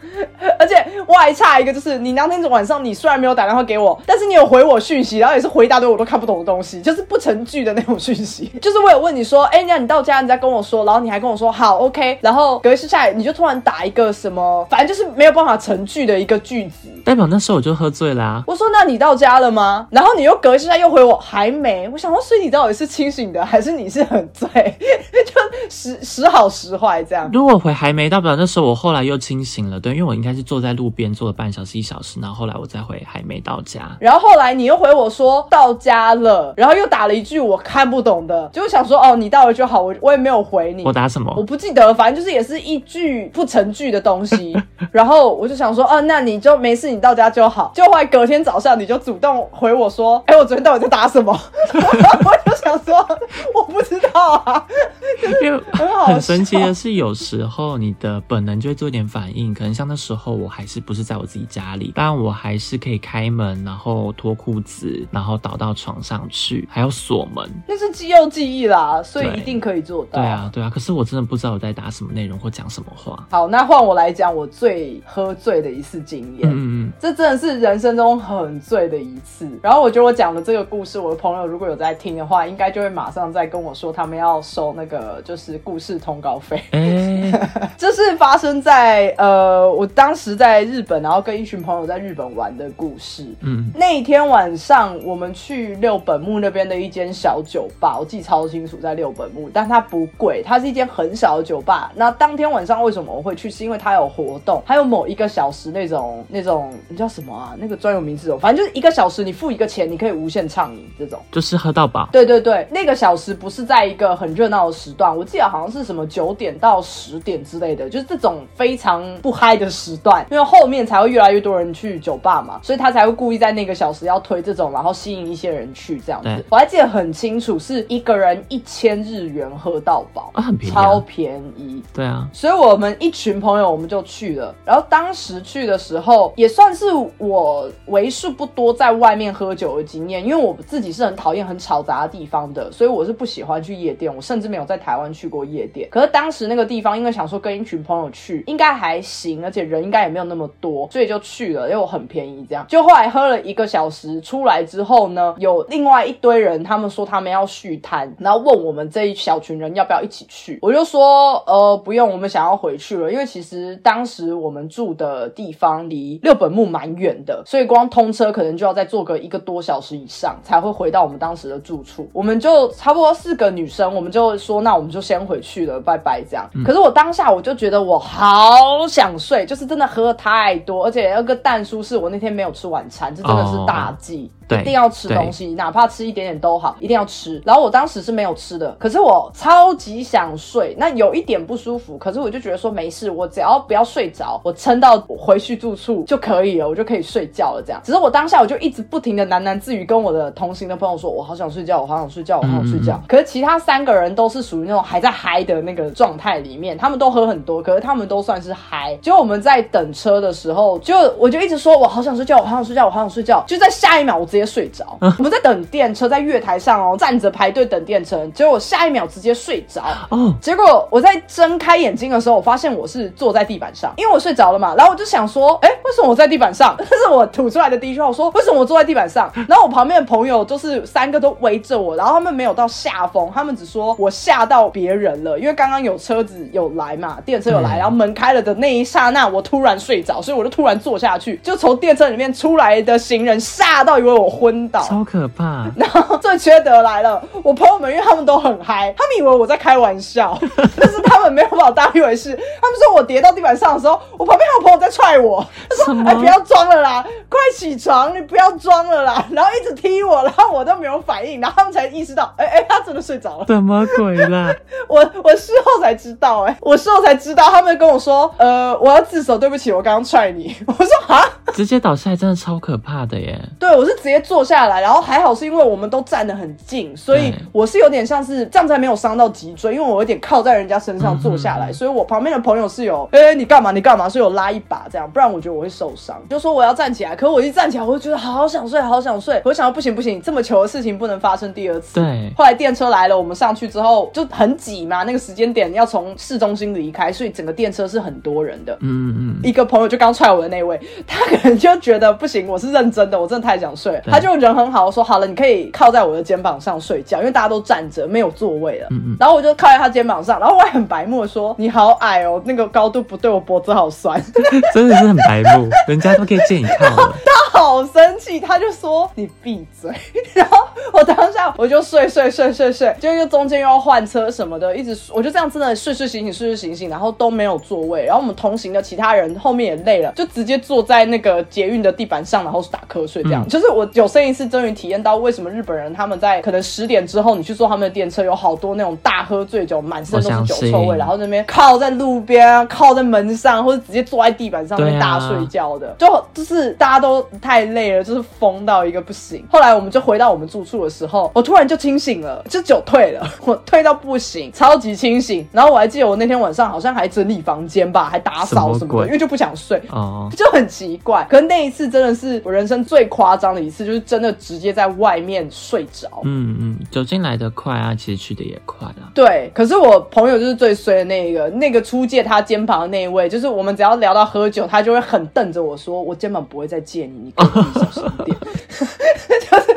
而且我还差一个，就是你当天晚上你虽然没有打电话给我，但是你有回我讯息，然后也是回答对我都看不懂的东西，就是不成句的那种讯息。就是我有问你说，哎，那你到家你再跟我说，然后你还跟我说好，OK，然后隔一次下来你就突然打一个什么，反正就是没有办法成句的一个句子，代表那时候我就喝醉啦。我说那你到家了吗？然后你又隔一次下又回我还没，我想说，所以你到底是清醒的还是你是很醉？就时时好时坏这样。如果回还没代，表那时候我后来又清醒了，对，因为我应该是坐在路边坐了半小时一小时，然后后来我再回还没到家。然后后来你又回我说到家了，然后又打了一句我看不懂的，就想说哦你到了就好，我我也没有回你。我打什么？我不记得，反正就是也是一句不成句的东西。然后我就想说哦那你就没事，你到家就好。就后来隔天早上你就主动回我说，哎我昨天到底在打什么？我就想。说我不知道啊，因为很神奇的是，有时候你的本能就会做一点反应，可能像那时候我还是不是在我自己家里，但我还是可以开门，然后脱裤子，然后倒到床上去，还要锁门。那是肌肉记忆啦，所以一定可以做到。对啊，对啊。可是我真的不知道我在打什么内容或讲什么话。好，那换我来讲我最喝醉的一次经验。嗯嗯，这真的是人生中很醉的一次。然后我觉得我讲的这个故事，我的朋友如果有在听的话，应该就会马上再跟我说，他们要收那个就是故事通告费。这是发生在呃，我当时在日本，然后跟一群朋友在日本玩的故事。嗯，那一天晚上我们去六本木那边的一间小酒吧，我记超清楚，在六本木，但它不贵，它是一间很小的酒吧。那当天晚上为什么我会去？是因为它有活动，还有某一个小时那种那种，你叫什么啊？那个专有名词哦，反正就是一个小时，你付一个钱，你可以无限畅饮这种，就是喝到饱。对对对，那个小时不是在一个很热闹的时段，我记得好像是什么九点到十点之类的，就是这种非常不嗨的时段，因为后面才会越来越多人去酒吧嘛，所以他才会故意在那个小时要推这种，然后吸引一些人去这样子。我还记得很清楚，是一个人一千日元喝到饱啊，很便宜，超便宜。对啊，所以我们一群朋友我们就去了，然后当时去的时候也算是我为数不多在外面喝酒的经验，因为我自己是很讨厌很吵杂的地方方的，所以我是不喜欢去夜店，我甚至没有在台湾去过夜店。可是当时那个地方，因为想说跟一群朋友去，应该还行，而且人应该也没有那么多，所以就去了，因为我很便宜。这样就后来喝了一个小时出来之后呢，有另外一堆人，他们说他们要续摊，然后问我们这一小群人要不要一起去，我就说呃不用，我们想要回去了，因为其实当时我们住的地方离六本木蛮远的，所以光通车可能就要再坐个一个多小时以上才会回到我们当时的住处。我们就差不多四个女生，我们就说那我们就先回去了，拜拜这样。可是我当下我就觉得我好想睡，就是真的喝太多，而且那个蛋叔是我那天没有吃晚餐，这真的是大忌。一定要吃东西，哪怕吃一点点都好，一定要吃。然后我当时是没有吃的，可是我超级想睡，那有一点不舒服，可是我就觉得说没事，我只要不要睡着，我撑到回去住处就可以了，我就可以睡觉了。这样，只是我当下我就一直不停的喃喃自语，跟我的同行的朋友说，我好想睡觉，我好想睡觉，我好想睡觉。可是其他三个人都是属于那种还在嗨的那个状态里面，他们都喝很多，可是他们都算是嗨。就我们在等车的时候，就我就一直说我好想睡觉，我好想睡觉，我好想睡觉。就在下一秒，我直接睡着。我们在等电车，在月台上哦，站着排队等电车。结果我下一秒直接睡着。哦，结果我在睁开眼睛的时候，我发现我是坐在地板上，因为我睡着了嘛。然后我就想说，哎，为什么我在地板上？这是我吐出来的第一句话。我说，为什么我坐在地板上？然后我旁边的朋友就是三个都围着我，然后他们没有到下风，他们只说我吓到别人了，因为刚刚有车子有来嘛，电车有来，然后门开了的那一刹那，我突然睡着，所以我就突然坐下去，就从电车里面出来的行人吓到以为我昏倒，超可怕。然后最缺德来了，我朋友们因为他们都很嗨，他们以为我在开玩笑，但是他们没有把我当一回事。他们说我跌到地板上的时候，我旁边还有朋友在踹我，他说：“哎，不要装了啦，快起床，你不要装了啦。”然后一直踢我，然后我都没有反应，然后他们才意识到，哎哎，他真的睡着了。什么鬼啦？我我事后才知道，哎，我事后才知道，他们跟我说，呃，我要自首，对不起，我刚刚踹你。我说啊，直接倒下来真的超可怕的耶。对，我是直接坐下来，然后还好是因为我们都站得很近，所以我是有点像是这样才没有伤到脊椎，因为我有点靠在人家身上坐下来，所以我旁边的朋友是有，哎，你干嘛？你干嘛？是有拉一把这样，不然我觉得我会受伤。就说我要站起来，可我一站起来，我就觉得好想睡，好想睡。我想到不行不行，这么糗的事情不能发生第二次。对。后来电车来了，我们上去之后就很挤嘛，那个时间点要从市中心离开，所以整个电车是很多人的。嗯嗯。一个朋友就刚踹我的那位，他可能就觉得不行，我是认真的，我真的太想睡，他就人很好，说好了，你可以靠在我的肩膀上睡觉，因为大家都站着，没有座位了。嗯嗯。然后我就靠在他肩膀上，然后我还很白目说：“你好矮哦，那个高度不对，我脖子好酸。”真的是很白目，人家都可以借你靠了。他好生气，他就说：“你闭嘴。”然后我当下我就睡睡睡睡睡，就又中间又要换车什么的，一直我就这样真的睡睡醒醒睡睡醒醒，然后都没有座位。然后我们同行的其他人后面也累了，就直接坐在那个捷运的地板上，然后打瞌睡。这样就是我有生一次终于体验到为什么日本人他们在可能十点之后，你去坐他们的电车，有好多那种大喝醉酒，满身都是酒臭味，然后那边靠在路边、靠在门上，或者直接坐在地板上面大睡觉的，就就是大家都太累了，就是疯到一个不行。后来我们就回到我们住处的时候，我突然就清醒了，就酒退了，我退到不行，超级清醒。然后我还记得我那天晚上好像还整理房间吧，还打扫什么的，因为就不想睡，哦，就很奇怪。可是那一次真的是我人生最夸张的一次，就是真的直接在外面睡着。嗯嗯，走进来的快啊，其实去的也快啊。对，可是我朋友就是最衰的那一个，那个出借他肩膀的那一位，就是我们只要聊到喝酒，他就会很瞪着我说：“我肩膀不会再借你，你可以小心点。” 就是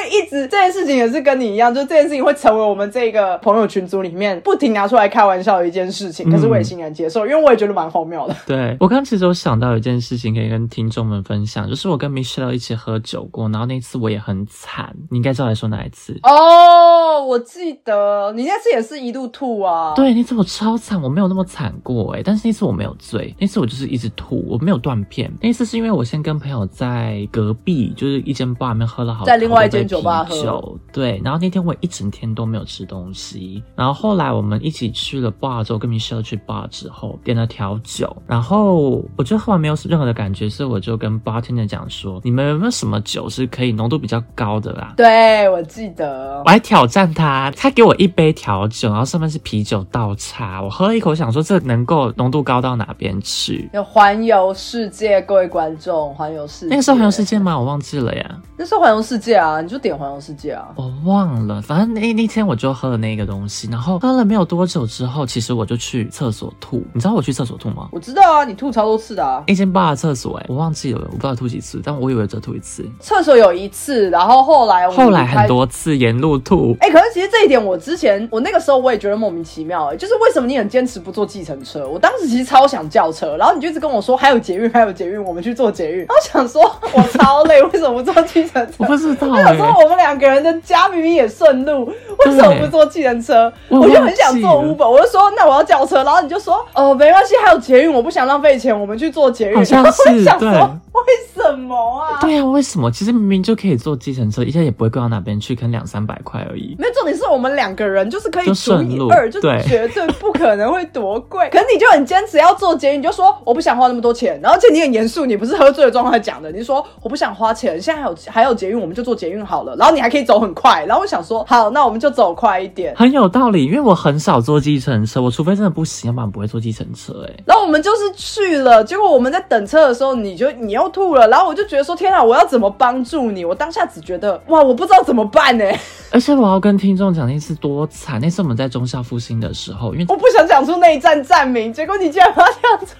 会一直这件事情也是跟你一样，就这件事情会成为我们这个朋友群组里面不停拿出来开玩笑的一件事情。可是我也欣然接受，因为我也觉得蛮荒谬的。对我刚其实有想到一件事情可以跟听众们分享，就是我跟 Michelle 一起喝酒过，然后那次我也很惨。你应该知道来说哪一次哦？我记得你那次也是一度吐啊。对，那次我超惨，我没有那么惨过哎，但是那次我没有醉，那次我就是一直吐，我没有断片。那次是因为我先跟朋友在隔壁，就是一间 bar 里面喝了好，在另外一间酒吧喝。对，然后那天我一整天都没有吃东西，然后后来我们一起去了 bar 之后，跟 Michelle 去 bar 之后点了调酒，然后我觉得喝完没有任何的感觉，所以我就跟 bartender 讲说，你们有没有什么酒是可以浓度比较高的啦？对，我记得，我还挑战他，他给我一杯调酒，然后上面是啤酒倒茶，我喝了一口，想说这能够浓度高到哪边去？要环游世界，各位观众，环游世界，那个时候环游世界吗？我忘记了呀。那时候环游世界啊，你就点环游世界啊。我忘了，反正那那天我就喝了那个东西，然后喝了没有多久之后，其实我就去厕所吐。你知道我去厕所吐吗？我知道啊，你吐超多次的啊。一间八的厕所，哎，我忘记了，我不知道吐几次，但我以为只吐一次。厕所有一次，然后后来后来很多次沿路吐。哎，可是其实这一点我之前我那个时候我也觉得莫名其妙，哎，就是为什么你很坚持不坐计程车？我当时其实超想叫车，然后你就一直跟我说还有捷运，还有捷运，我们去坐捷运。然后想说我超累，为什么不坐计程车？我不知道。我想说我们两个人的家明明也顺路，为什么不坐计程车？我就很想坐 Uber，我就说那我要叫车，然后你就说哦没关系，还有捷运，我不想浪费钱，我们去坐捷运。好像是 对。为什么啊？对啊，为什么？其实明明就可以坐计程车，一下也不会贵到哪边去，可能两三百块而已。没重点是我们两个人就是可以除以二，就绝对不可能会多贵。可是你就很坚持要坐捷运，你就说我不想花那么多钱，然后而且你很严肃，你不是喝醉的状态讲的，你说我不想花钱，现在还有还有捷运，我们就坐捷运好了。然后你还可以走很快，然后我想说好，那我们就走快一点，很有道理。因为我很少坐计程车，我除非真的不行，要不然不会坐计程车。哎，然后我们就是去了，结果我们在等车的时候，你就你又吐了，然后我就。觉得说天啊，我要怎么帮助你？我当下只觉得哇，我不知道怎么办呢。而且我要跟听众讲那次多惨，那次我们在中校复兴的时候，因为我不想讲出那一站站名，结果你竟然把它讲出来。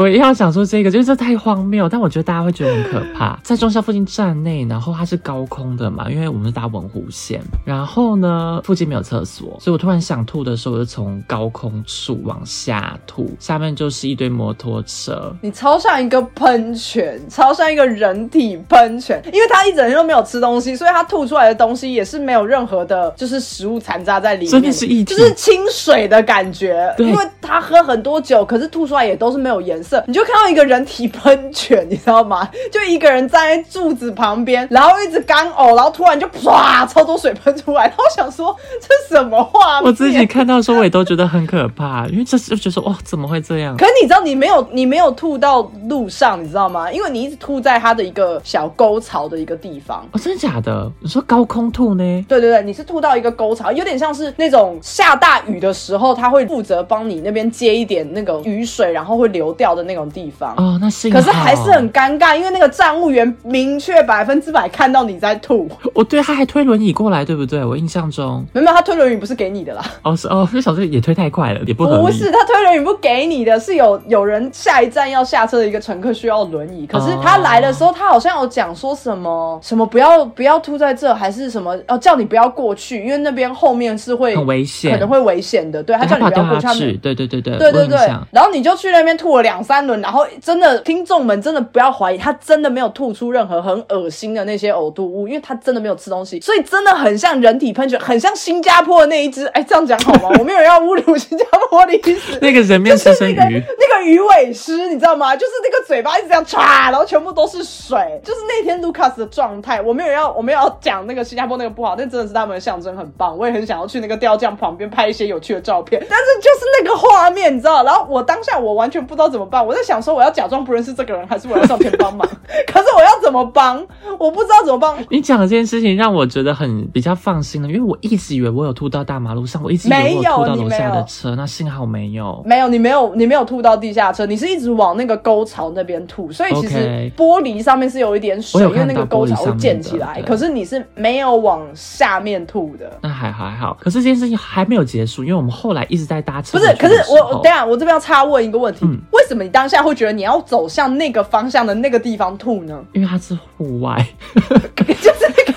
我一定要讲说这个，就是这太荒谬。但我觉得大家会觉得很可怕。在中校附近站内，然后它是高空的嘛，因为我们是搭文湖线，然后呢附近没有厕所，所以我突然想吐的时候，我就从高空处往下吐，下面就是一堆摩托车。你超像一个喷泉，超像一个。人体喷泉，因为他一整天都没有吃东西，所以他吐出来的东西也是没有任何的，就是食物残渣在里面，真的是一就是清水的感觉。因为他喝很多酒，可是吐出来也都是没有颜色，你就看到一个人体喷泉，你知道吗？就一个人站在柱子旁边，然后一直干呕，然后突然就唰，超多水喷出来。然后想说这什么画面？我自己看到时候我也都觉得很可怕，因为这就觉得哇，怎么会这样？可是你知道你没有你没有吐到路上，你知道吗？因为你一直吐在。它的一个小沟槽的一个地方哦，真的假的？你说高空吐呢？对对对，你是吐到一个沟槽，有点像是那种下大雨的时候，他会负责帮你那边接一点那个雨水，然后会流掉的那种地方哦。那是，可是还是很尴尬，因为那个站务员明确百分之百看到你在吐。哦，对，他还推轮椅过来，对不对？我印象中没有，他推轮椅不是给你的啦。哦，是哦，那小子也推太快了，也不不是他推轮椅不给你的，是有有人下一站要下车的一个乘客需要轮椅，可是他来的时候，他好像有。讲说什么什么不要不要吐在这，还是什么哦叫你不要过去，因为那边后面是会很危险，可能会危险的。对他叫你不要过去，对对对对对对对。然后你就去那边吐了两三轮，然后真的听众们真的不要怀疑，他真的没有吐出任何很恶心的那些呕吐物，因为他真的没有吃东西，所以真的很像人体喷泉，很像新加坡的那一只。哎，这样讲好吗？我没有要侮辱新加坡的意思。那个人面狮身鱼，那个鱼尾狮，你知道吗？就是那个嘴巴一直这样唰，然后全部都是水，就是。那天卢卡斯的状态，我没有要，我没有要讲那个新加坡那个不好，但那真的是他们的象征，很棒。我也很想要去那个雕像旁边拍一些有趣的照片，但是就是那个画面，你知道？然后我当下我完全不知道怎么办，我在想说我要假装不认识这个人，还是我要上前帮忙？可是我要怎么帮？我不知道怎么帮。你讲的这件事情让我觉得很比较放心了，因为我一直以为我有吐到大马路上，我一直以为我吐到楼下的车，那幸好没有。没有，你没有，你没有吐到地下车，你是一直往那个沟槽那边吐，所以其实玻璃上面是有一点水，因为那个沟槽会溅起来。可是你是没有往下面吐的，那还还好。可是这件事情还没有结束，因为我们后来一直在搭车。不是，可是我等下我这边要插问一个问题，为什么你当下会觉得你要走向那个方向的那个地方吐呢？因为它是户外，就是那个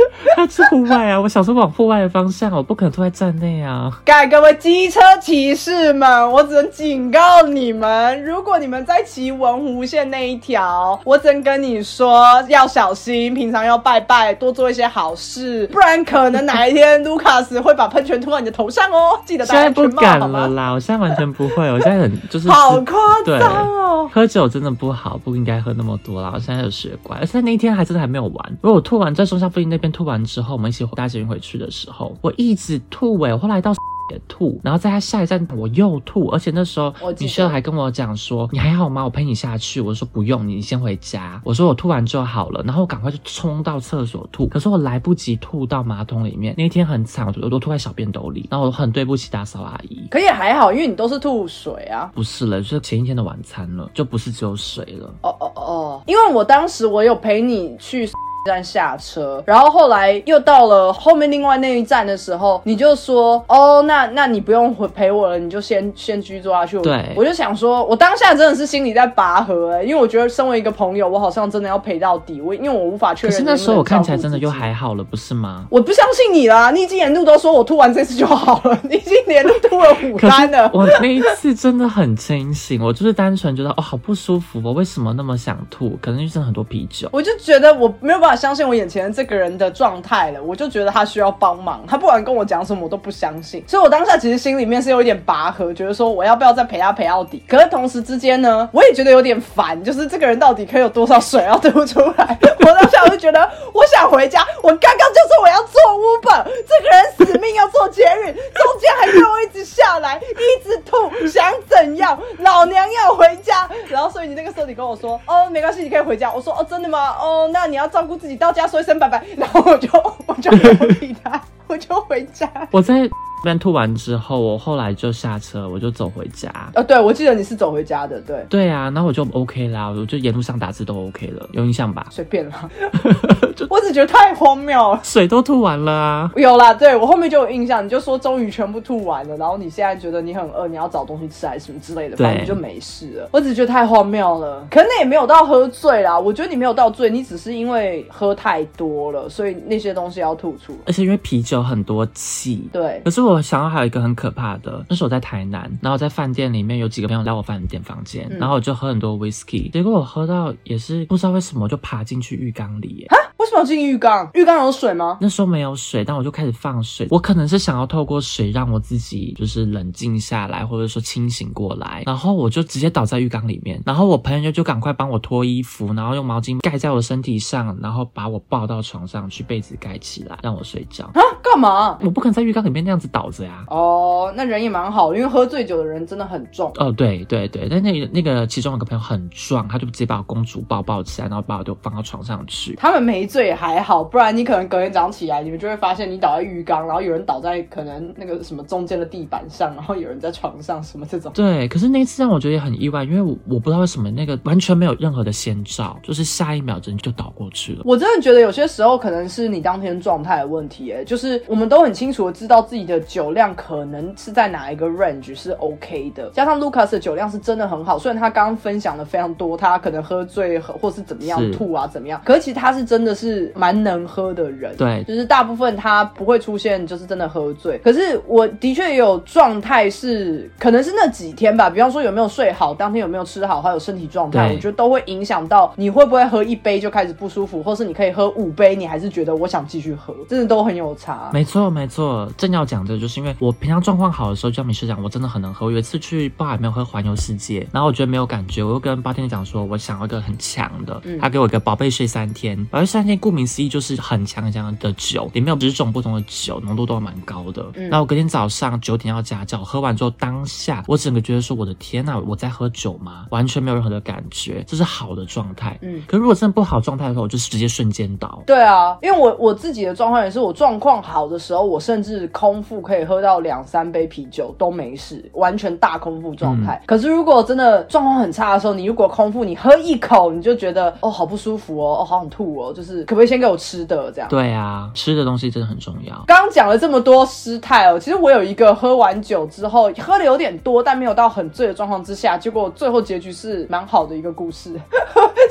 有。它是户外啊！我小时候往户外的方向，我不可能坐在站内啊！改各位机车骑士们，我只能警告你们：如果你们在骑文湖线那一条，我只能跟你说要小心，平常要拜拜，多做一些好事，不然可能哪一天卢卡斯会把喷泉吐到你的头上哦！记得大家不敢了啦！我现在完全不会，我现在很就是 好夸张哦！喝酒真的不好，不应该喝那么多啦！我现在有血管，而且那一天还真的还没有完，如果我吐完在松下附近那边吐完。之后我们一起搭捷运回去的时候，我一直吐哎，我后来到 也吐，然后在他下一站我又吐，而且那时候米秀还跟我讲说你还好吗？我陪你下去。我说不用，你先回家。我说我吐完就好了，然后我赶快就冲到厕所吐，可是我来不及吐到马桶里面。那一天很惨，我都吐在小便斗里，然后我很对不起打扫阿姨。可也还好，因为你都是吐水啊。不是了，就是前一天的晚餐了，就不是只有水了。哦哦哦，因为我当时我有陪你去。站下车，然后后来又到了后面另外那一站的时候，你就说哦，那那你不用回陪我了，你就先先居住下去。对，我就想说，我当下真的是心里在拔河哎，因为我觉得身为一个朋友，我好像真的要陪到底。我因为我无法确认。可是那时候我看起来真的就还好了，不是吗？我不相信你啦，你已经连路都说我吐完这次就好了，你已经连路吐了五单了。我那一次真的很清醒，我就是单纯觉得哦好不舒服，我为什么那么想吐？可能就是很多啤酒。我就觉得我没有办法相信我眼前。这个人的状态了，我就觉得他需要帮忙。他不管跟我讲什么，我都不相信。所以我当下其实心里面是有一点拔河，觉得说我要不要再陪他陪到底。可是同时之间呢，我也觉得有点烦，就是这个人到底可以有多少水要 吐出来？我当下我就觉得我想回家。我刚刚就说我要做 Uber，这个人死命要做捷运，中间还给我一直下来，一直吐，想怎样？老娘要回家。然后所以你那个时候你跟我说，哦，没关系，你可以回家。我说，哦，真的吗？哦，那你要照顾自己，到家说一声。拜拜，然后我就我就不理他，我就回家。我在。边吐完之后，我后来就下车，我就走回家。呃，对，我记得你是走回家的，对。对啊，那我就 OK 啦，我就沿路上打字都 OK 了，有印象吧？随便啦，我只觉得太荒谬了，水都吐完了啊。有啦，对我后面就有印象，你就说终于全部吐完了，然后你现在觉得你很饿，你要找东西吃还是什么之类的，反正就没事了。我只觉得太荒谬了，可能也没有到喝醉啦，我觉得你没有到醉，你只是因为喝太多了，所以那些东西要吐出。而且因为啤酒很多气，对。可是我想到还有一个很。可怕的，那时候我在台南，然后在饭店里面有几个朋友来我饭店房间，然后我就喝很多 whisky，结果我喝到也是不知道为什么就爬进去浴缸里，啊？为什么要进浴缸？浴缸有水吗？那时候没有水，但我就开始放水，我可能是想要透过水让我自己就是冷静下来，或者说清醒过来，然后我就直接倒在浴缸里面，然后我朋友就赶快帮我脱衣服，然后用毛巾盖在我身体上，然后把我抱到床上去，被子盖起来让我睡觉啊？干嘛？我不可能在浴缸里面那样子倒着呀。哦。哦，那人也蛮好，因为喝醉酒的人真的很重。哦，对对对，但那那个其中有个朋友很壮，他就直接把我公主抱抱起来，然后把我就放到床上去。他们没醉还好，不然你可能隔天早上起来，你们就会发现你倒在浴缸，然后有人倒在可能那个什么中间的地板上，然后有人在床上什么这种。对，可是那一次让我觉得也很意外，因为我我不知道为什么那个完全没有任何的先兆，就是下一秒钟就倒过去了。我真的觉得有些时候可能是你当天状态的问题，哎，就是我们都很清楚的知道自己的酒量可能是在哪。一个 range 是 OK 的，加上 Lucas 的酒量是真的很好。虽然他刚刚分享的非常多，他可能喝醉或是怎么样吐啊怎么样，可是其实他是真的是蛮能喝的人。对，就是大部分他不会出现就是真的喝醉。可是我的确也有状态是，可能是那几天吧，比方说有没有睡好，当天有没有吃好，还有身体状态，我觉得都会影响到你会不会喝一杯就开始不舒服，或是你可以喝五杯，你还是觉得我想继续喝，真的都很有差。没错没错，正要讲这就是因为我平常状况好的时候，就像米师讲，我真的很能喝。我有一次去巴海没有喝环游世界，然后我觉得没有感觉，我又跟八天讲说，我想要一个很强的，他给我一个宝贝睡三天，宝贝睡三天，顾名思义就是很强很强的酒，里面有十种不同的酒，浓度都蛮高的。然后我隔天早上九点要加教，喝完之后当下我整个觉得说，我的天呐，我在喝酒吗？完全没有任何的感觉，这是好的状态。嗯，可如果真的不好状态的时候，我就直接瞬间倒。对啊，因为我我自己的状况也是，我状况好的时候，我甚至空腹可以喝到两三杯啤酒都没事，完全大空腹状态。可是如果真的状况很差的时候，你如果空腹，你喝一口你就觉得哦好不舒服哦，哦好想吐哦，就是可不可以先给我吃的这样？对啊，吃的东西真的很重要。刚刚讲了这么多失态哦，其实我有一个喝完酒之后喝的有点多，但没有到很醉的状况之下，结果最后结局是蛮好的一个故事。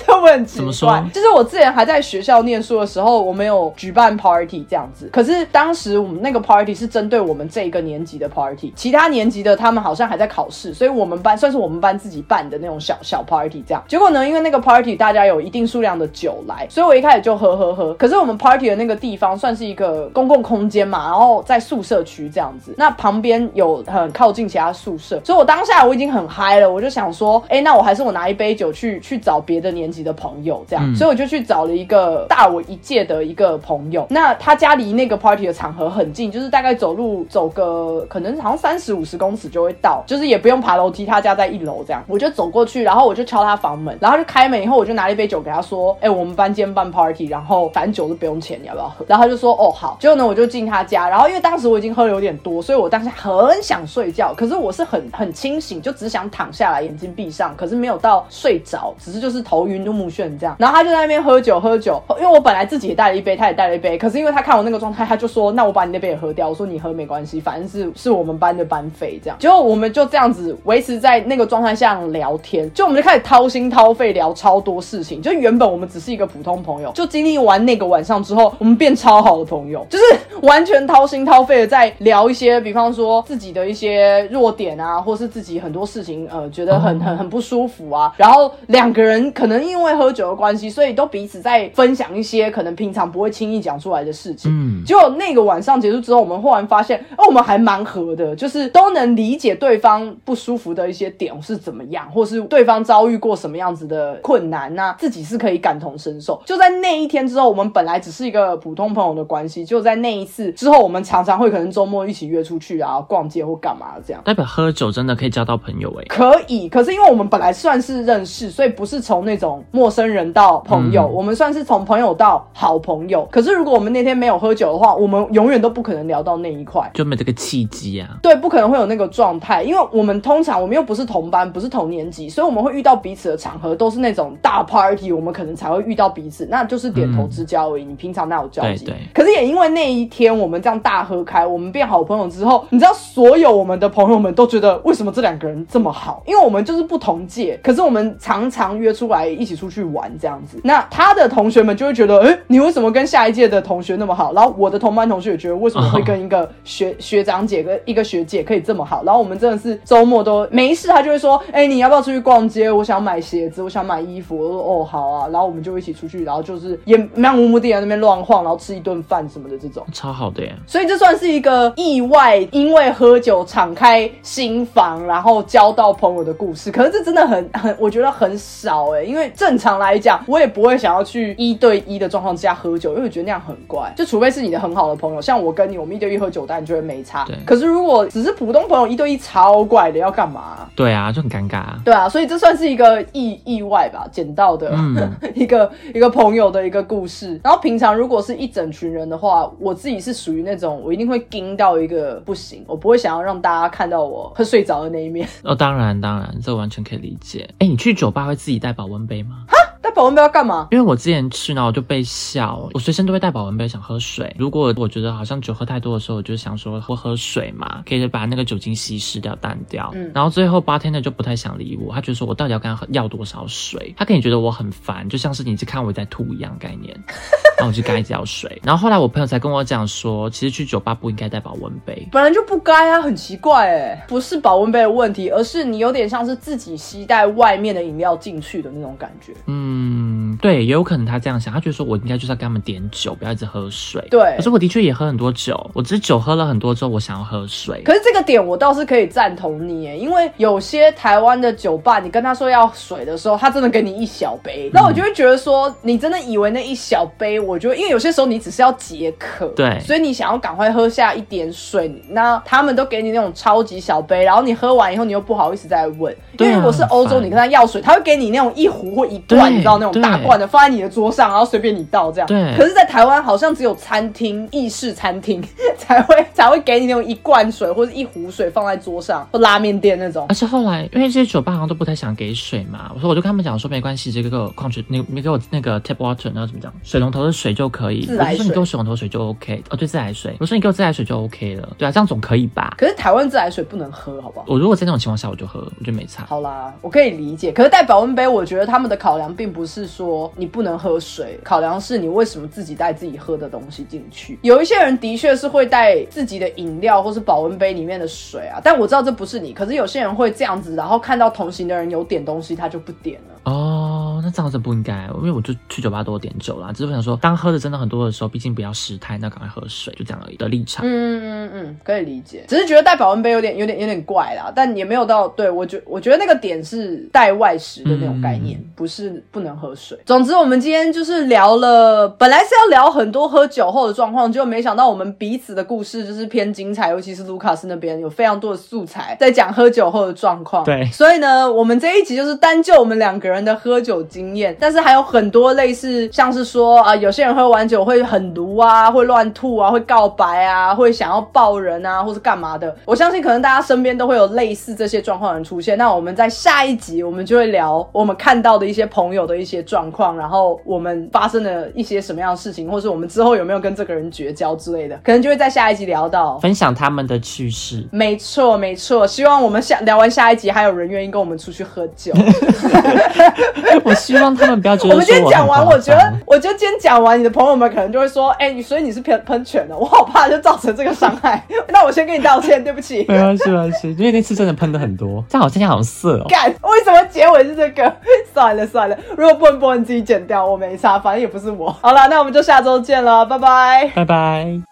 这很奇怪，就是我之前还在学校念书的时候，我们有举办 party 这样子。可是当时我们那个 party 是针对我们这一个年级的 party，其他年级的他们好像还在考试，所以我们班算是我们班自己办的那种小小 party 这样。结果呢，因为那个 party 大家有一定数量的酒来，所以我一开始就喝喝喝。可是我们 party 的那个地方算是一个公共空间嘛，然后在宿舍区这样子，那旁边有很靠近其他宿舍，所以我当下我已经很嗨了，我就想说，哎，那我还是我拿一杯酒去去找别的年级的朋友这样，所以我就去找了一个大我一届的一个朋友，那他家离那个 party 的场合很近，就是大概走路走个可能好像三十五十公尺就会到，就是也不用爬楼梯，他家在一楼这样，我就走过去，然后我就敲他房门，然后就开门。以后，我就拿了一杯酒给他说，哎，我们班今天办 party，然后反正酒都不用钱，你要不要喝？然后他就说，哦好，结果呢我就进他家，然后因为当时我已经喝的有点多，所以我当时很想睡觉，可是我是很很清醒，就只想躺下来，眼睛闭上，可是没有到睡着，只是就是头晕目眩这样，然后他就在那边喝酒喝酒，因为我本来自己也带了一杯，他也带了一杯，可是因为他看我那个状态，他就说，那我把你那杯也喝掉，我说你喝没关系，反正是是我们班的班费这样，结果我们就这样子维持在那个状态下聊天，就我们就开始掏心掏肺聊超多事情，就原本我们只是一个普通朋友，就经历完那个晚上之后，我们变超好的朋友，就是完全掏心掏肺的在聊一些，比方说自己的一些弱点啊，或是自己很多事情呃觉得很很很不舒服啊，然后两个人可能因为喝酒的关系，所以都彼此在分享一些可能平常不会轻易讲出来的事情。嗯，结果那个晚上结束之后，我们忽然发现，哦，我们还蛮合的，就是都能理解对方不舒服的一些点是怎么样，或是对方遭遇过什么样子的困难呐，自己是可以感同身受。就在那一天之后，我们本来只是一个普通朋友的关系，就在那一次之后，我们常常会可能周末一起约出去啊，逛街或干嘛这样。代表喝酒真的可以交到朋友哎？可以，可是因为我们本来算是认识，所以不是从那种陌生人到朋友，我们算是从朋友到好朋友。可是如果我们那天没有喝酒的话，我们永远都不可能聊到那一块，就没这个契机啊。对，不可能会有那个状态，因为我们通常我们又不是同班，不是同年级，所以我们会遇到彼此的场合都是那种大 party，我们可能才会遇到彼此，那就是点头之交而已。你平常哪有交集？对。可是也因为那一天我们这样大喝开，我们变好朋友之后，你知道所有我们的朋友们都觉得为什么这两个人这么好？因为我们就是不同届，可是我们常常约出来一起出去玩这样子。那他的同学们就会觉得，哎，你为什么跟下一届的同学那么好？然后我的同班同学也觉得，为什么会跟一个学学长姐跟一个学姐可以这么好？然后我们真的是周末都没事，他就会说，哎，你要不要出去逛街？我想买鞋子，我想买衣服。我说，哦，好啊。然后我们就一起出去，然后就是也漫无目的在那边乱晃，然后吃一顿饭什么的这种，超好的耶。所以这算是一个意外，因为喝酒敞开心房，然后交到朋友的故事。可是这真的很 很，我觉得很少哎，因为正常来讲，我也不会想要去一对一的状况之下喝酒，因为我觉得那样很怪。就除非是你的很好的朋友，像我跟你，我们一对一喝酒，但你就会没差。对可是如果只是普通朋友一对一，超怪的，要干嘛？对啊，就很尴尬。对啊，所以这算是一个意意外吧，捡到的 一个一个朋友的一个故事。然后平常如果是一整群人的话，我自己是属于那种我一定会惊到一个不行，我不会想要让大家看到我会睡着的那一面。哦，当然当然，这完全可以理解。哎，你去酒吧会自己带保温杯吗？哈带保温杯要干嘛？因为我之前去呢，我就被笑。我随身都会带保温杯，想喝水。如果我觉得好像酒喝太多的时候，我就想说喝喝水嘛，可以把那个酒精稀释掉、淡掉。嗯。然后最后八天呢就不太想理我，他觉得说我到底要跟他要多少水？他可能觉得我很烦，就像是你是看我在吐一样概念。然后我就跟他要水。然后后来我朋友才跟我讲说，其实去酒吧不应该带保温杯，本来就不该啊，很奇怪哎，不是保温杯的问题，而是你有点像是自己吸带外面的饮料进去的那种感觉。嗯。嗯，对，也有可能他这样想，他觉得说我应该就是要给他们点酒，不要一直喝水。对，可是我的确也喝很多酒，我只是酒喝了很多之后，我想要喝水。可是这个点我倒是可以赞同你，因为有些台湾的酒吧，你跟他说要水的时候，他真的给你一小杯，那我就会觉得说，你真的以为那一小杯，我觉得因为有些时候你只是要解渴，对，所以你想要赶快喝下一点水，那他们都给你那种超级小杯，然后你喝完以后，你又不好意思再问，因为如果是欧洲，你跟他要水，他会给你那种一壶或一罐，你知道那种大罐的放在你的桌上，然后随便你倒这样。对。可是，在台湾好像只有餐厅、意式餐厅 才会才会给你那种一罐水或者一壶水放在桌上，或拉面店那种。而且后来，因为这些酒吧好像都不太想给水嘛，我说我就跟他们讲说没关系，这个矿泉你你给我那个 tap water，然后怎么讲，水龙头的水就可以。自来水。我说你给我水龙头水就 OK。哦，对，自来水。我说你给我自来水就 OK 了。对啊，这样总可以吧？可是台湾自来水不能喝，好不好？我如果在那种情况下，我就喝，我就没差。好啦，我可以理解。可是带保温杯，我觉得他们的考量并不是说你不能喝水，考量是你为什么自己带自己喝的东西进去。有一些人的确是会带自己的饮料或是保温杯里面的水啊，但我知道这不是你。可是有些人会这样子，然后看到同行的人有点东西，他就不点了。哦，那这样子不应该，因为我就去酒吧多点酒啦。只是想说，当喝的真的很多的时候，毕竟不要失态，那赶快喝水，就这样而已的立场。嗯嗯嗯嗯，可以理解。只是觉得带保温杯有点有点有点怪啦，但也没有到对我觉我觉得那个点是带外食的那种概念，不是不能喝水。总之，我们今天就是聊了，本来是要聊很多喝酒后的状况，结果没想到我们彼此的故事就是偏精彩，尤其是卢卡斯那边有非常多的素材在讲喝酒后的状况。对，所以呢，我们这一集就是单就我们两个人的喝酒经验，但是还有很多类似，像是说啊，有些人喝完酒会很毒啊，会乱吐啊，会告白啊，会想要抱人啊，或是干嘛的。我相信可能大家身边都会有类似这些状况的人出现。那我们在下一集，我们就会聊我们看到的一些朋友的一些状况，然后我们发生了一些什么样的事情，或是我们之后有没有跟这个人绝交之类的，可能就会在下一集聊到，分享他们的趣事。没错，没错。希望我们下聊完下一集，还有人愿意跟我们出去喝酒。我希望他们不要觉得我们今天讲完，我觉得，我觉得今天讲完，你的朋友们可能就会说，哎，你所以你是喷喷泉的，我好怕就造成这个伤害。那我先跟你道歉，对不起。没关系，没关系，因为那次真的喷的很多，这样好像好色哦。干，为什么结尾是这个？算了算了，如果不能播，自己剪掉，我没擦，反正也不是我。好了，那我们就下周见了，拜拜，拜拜。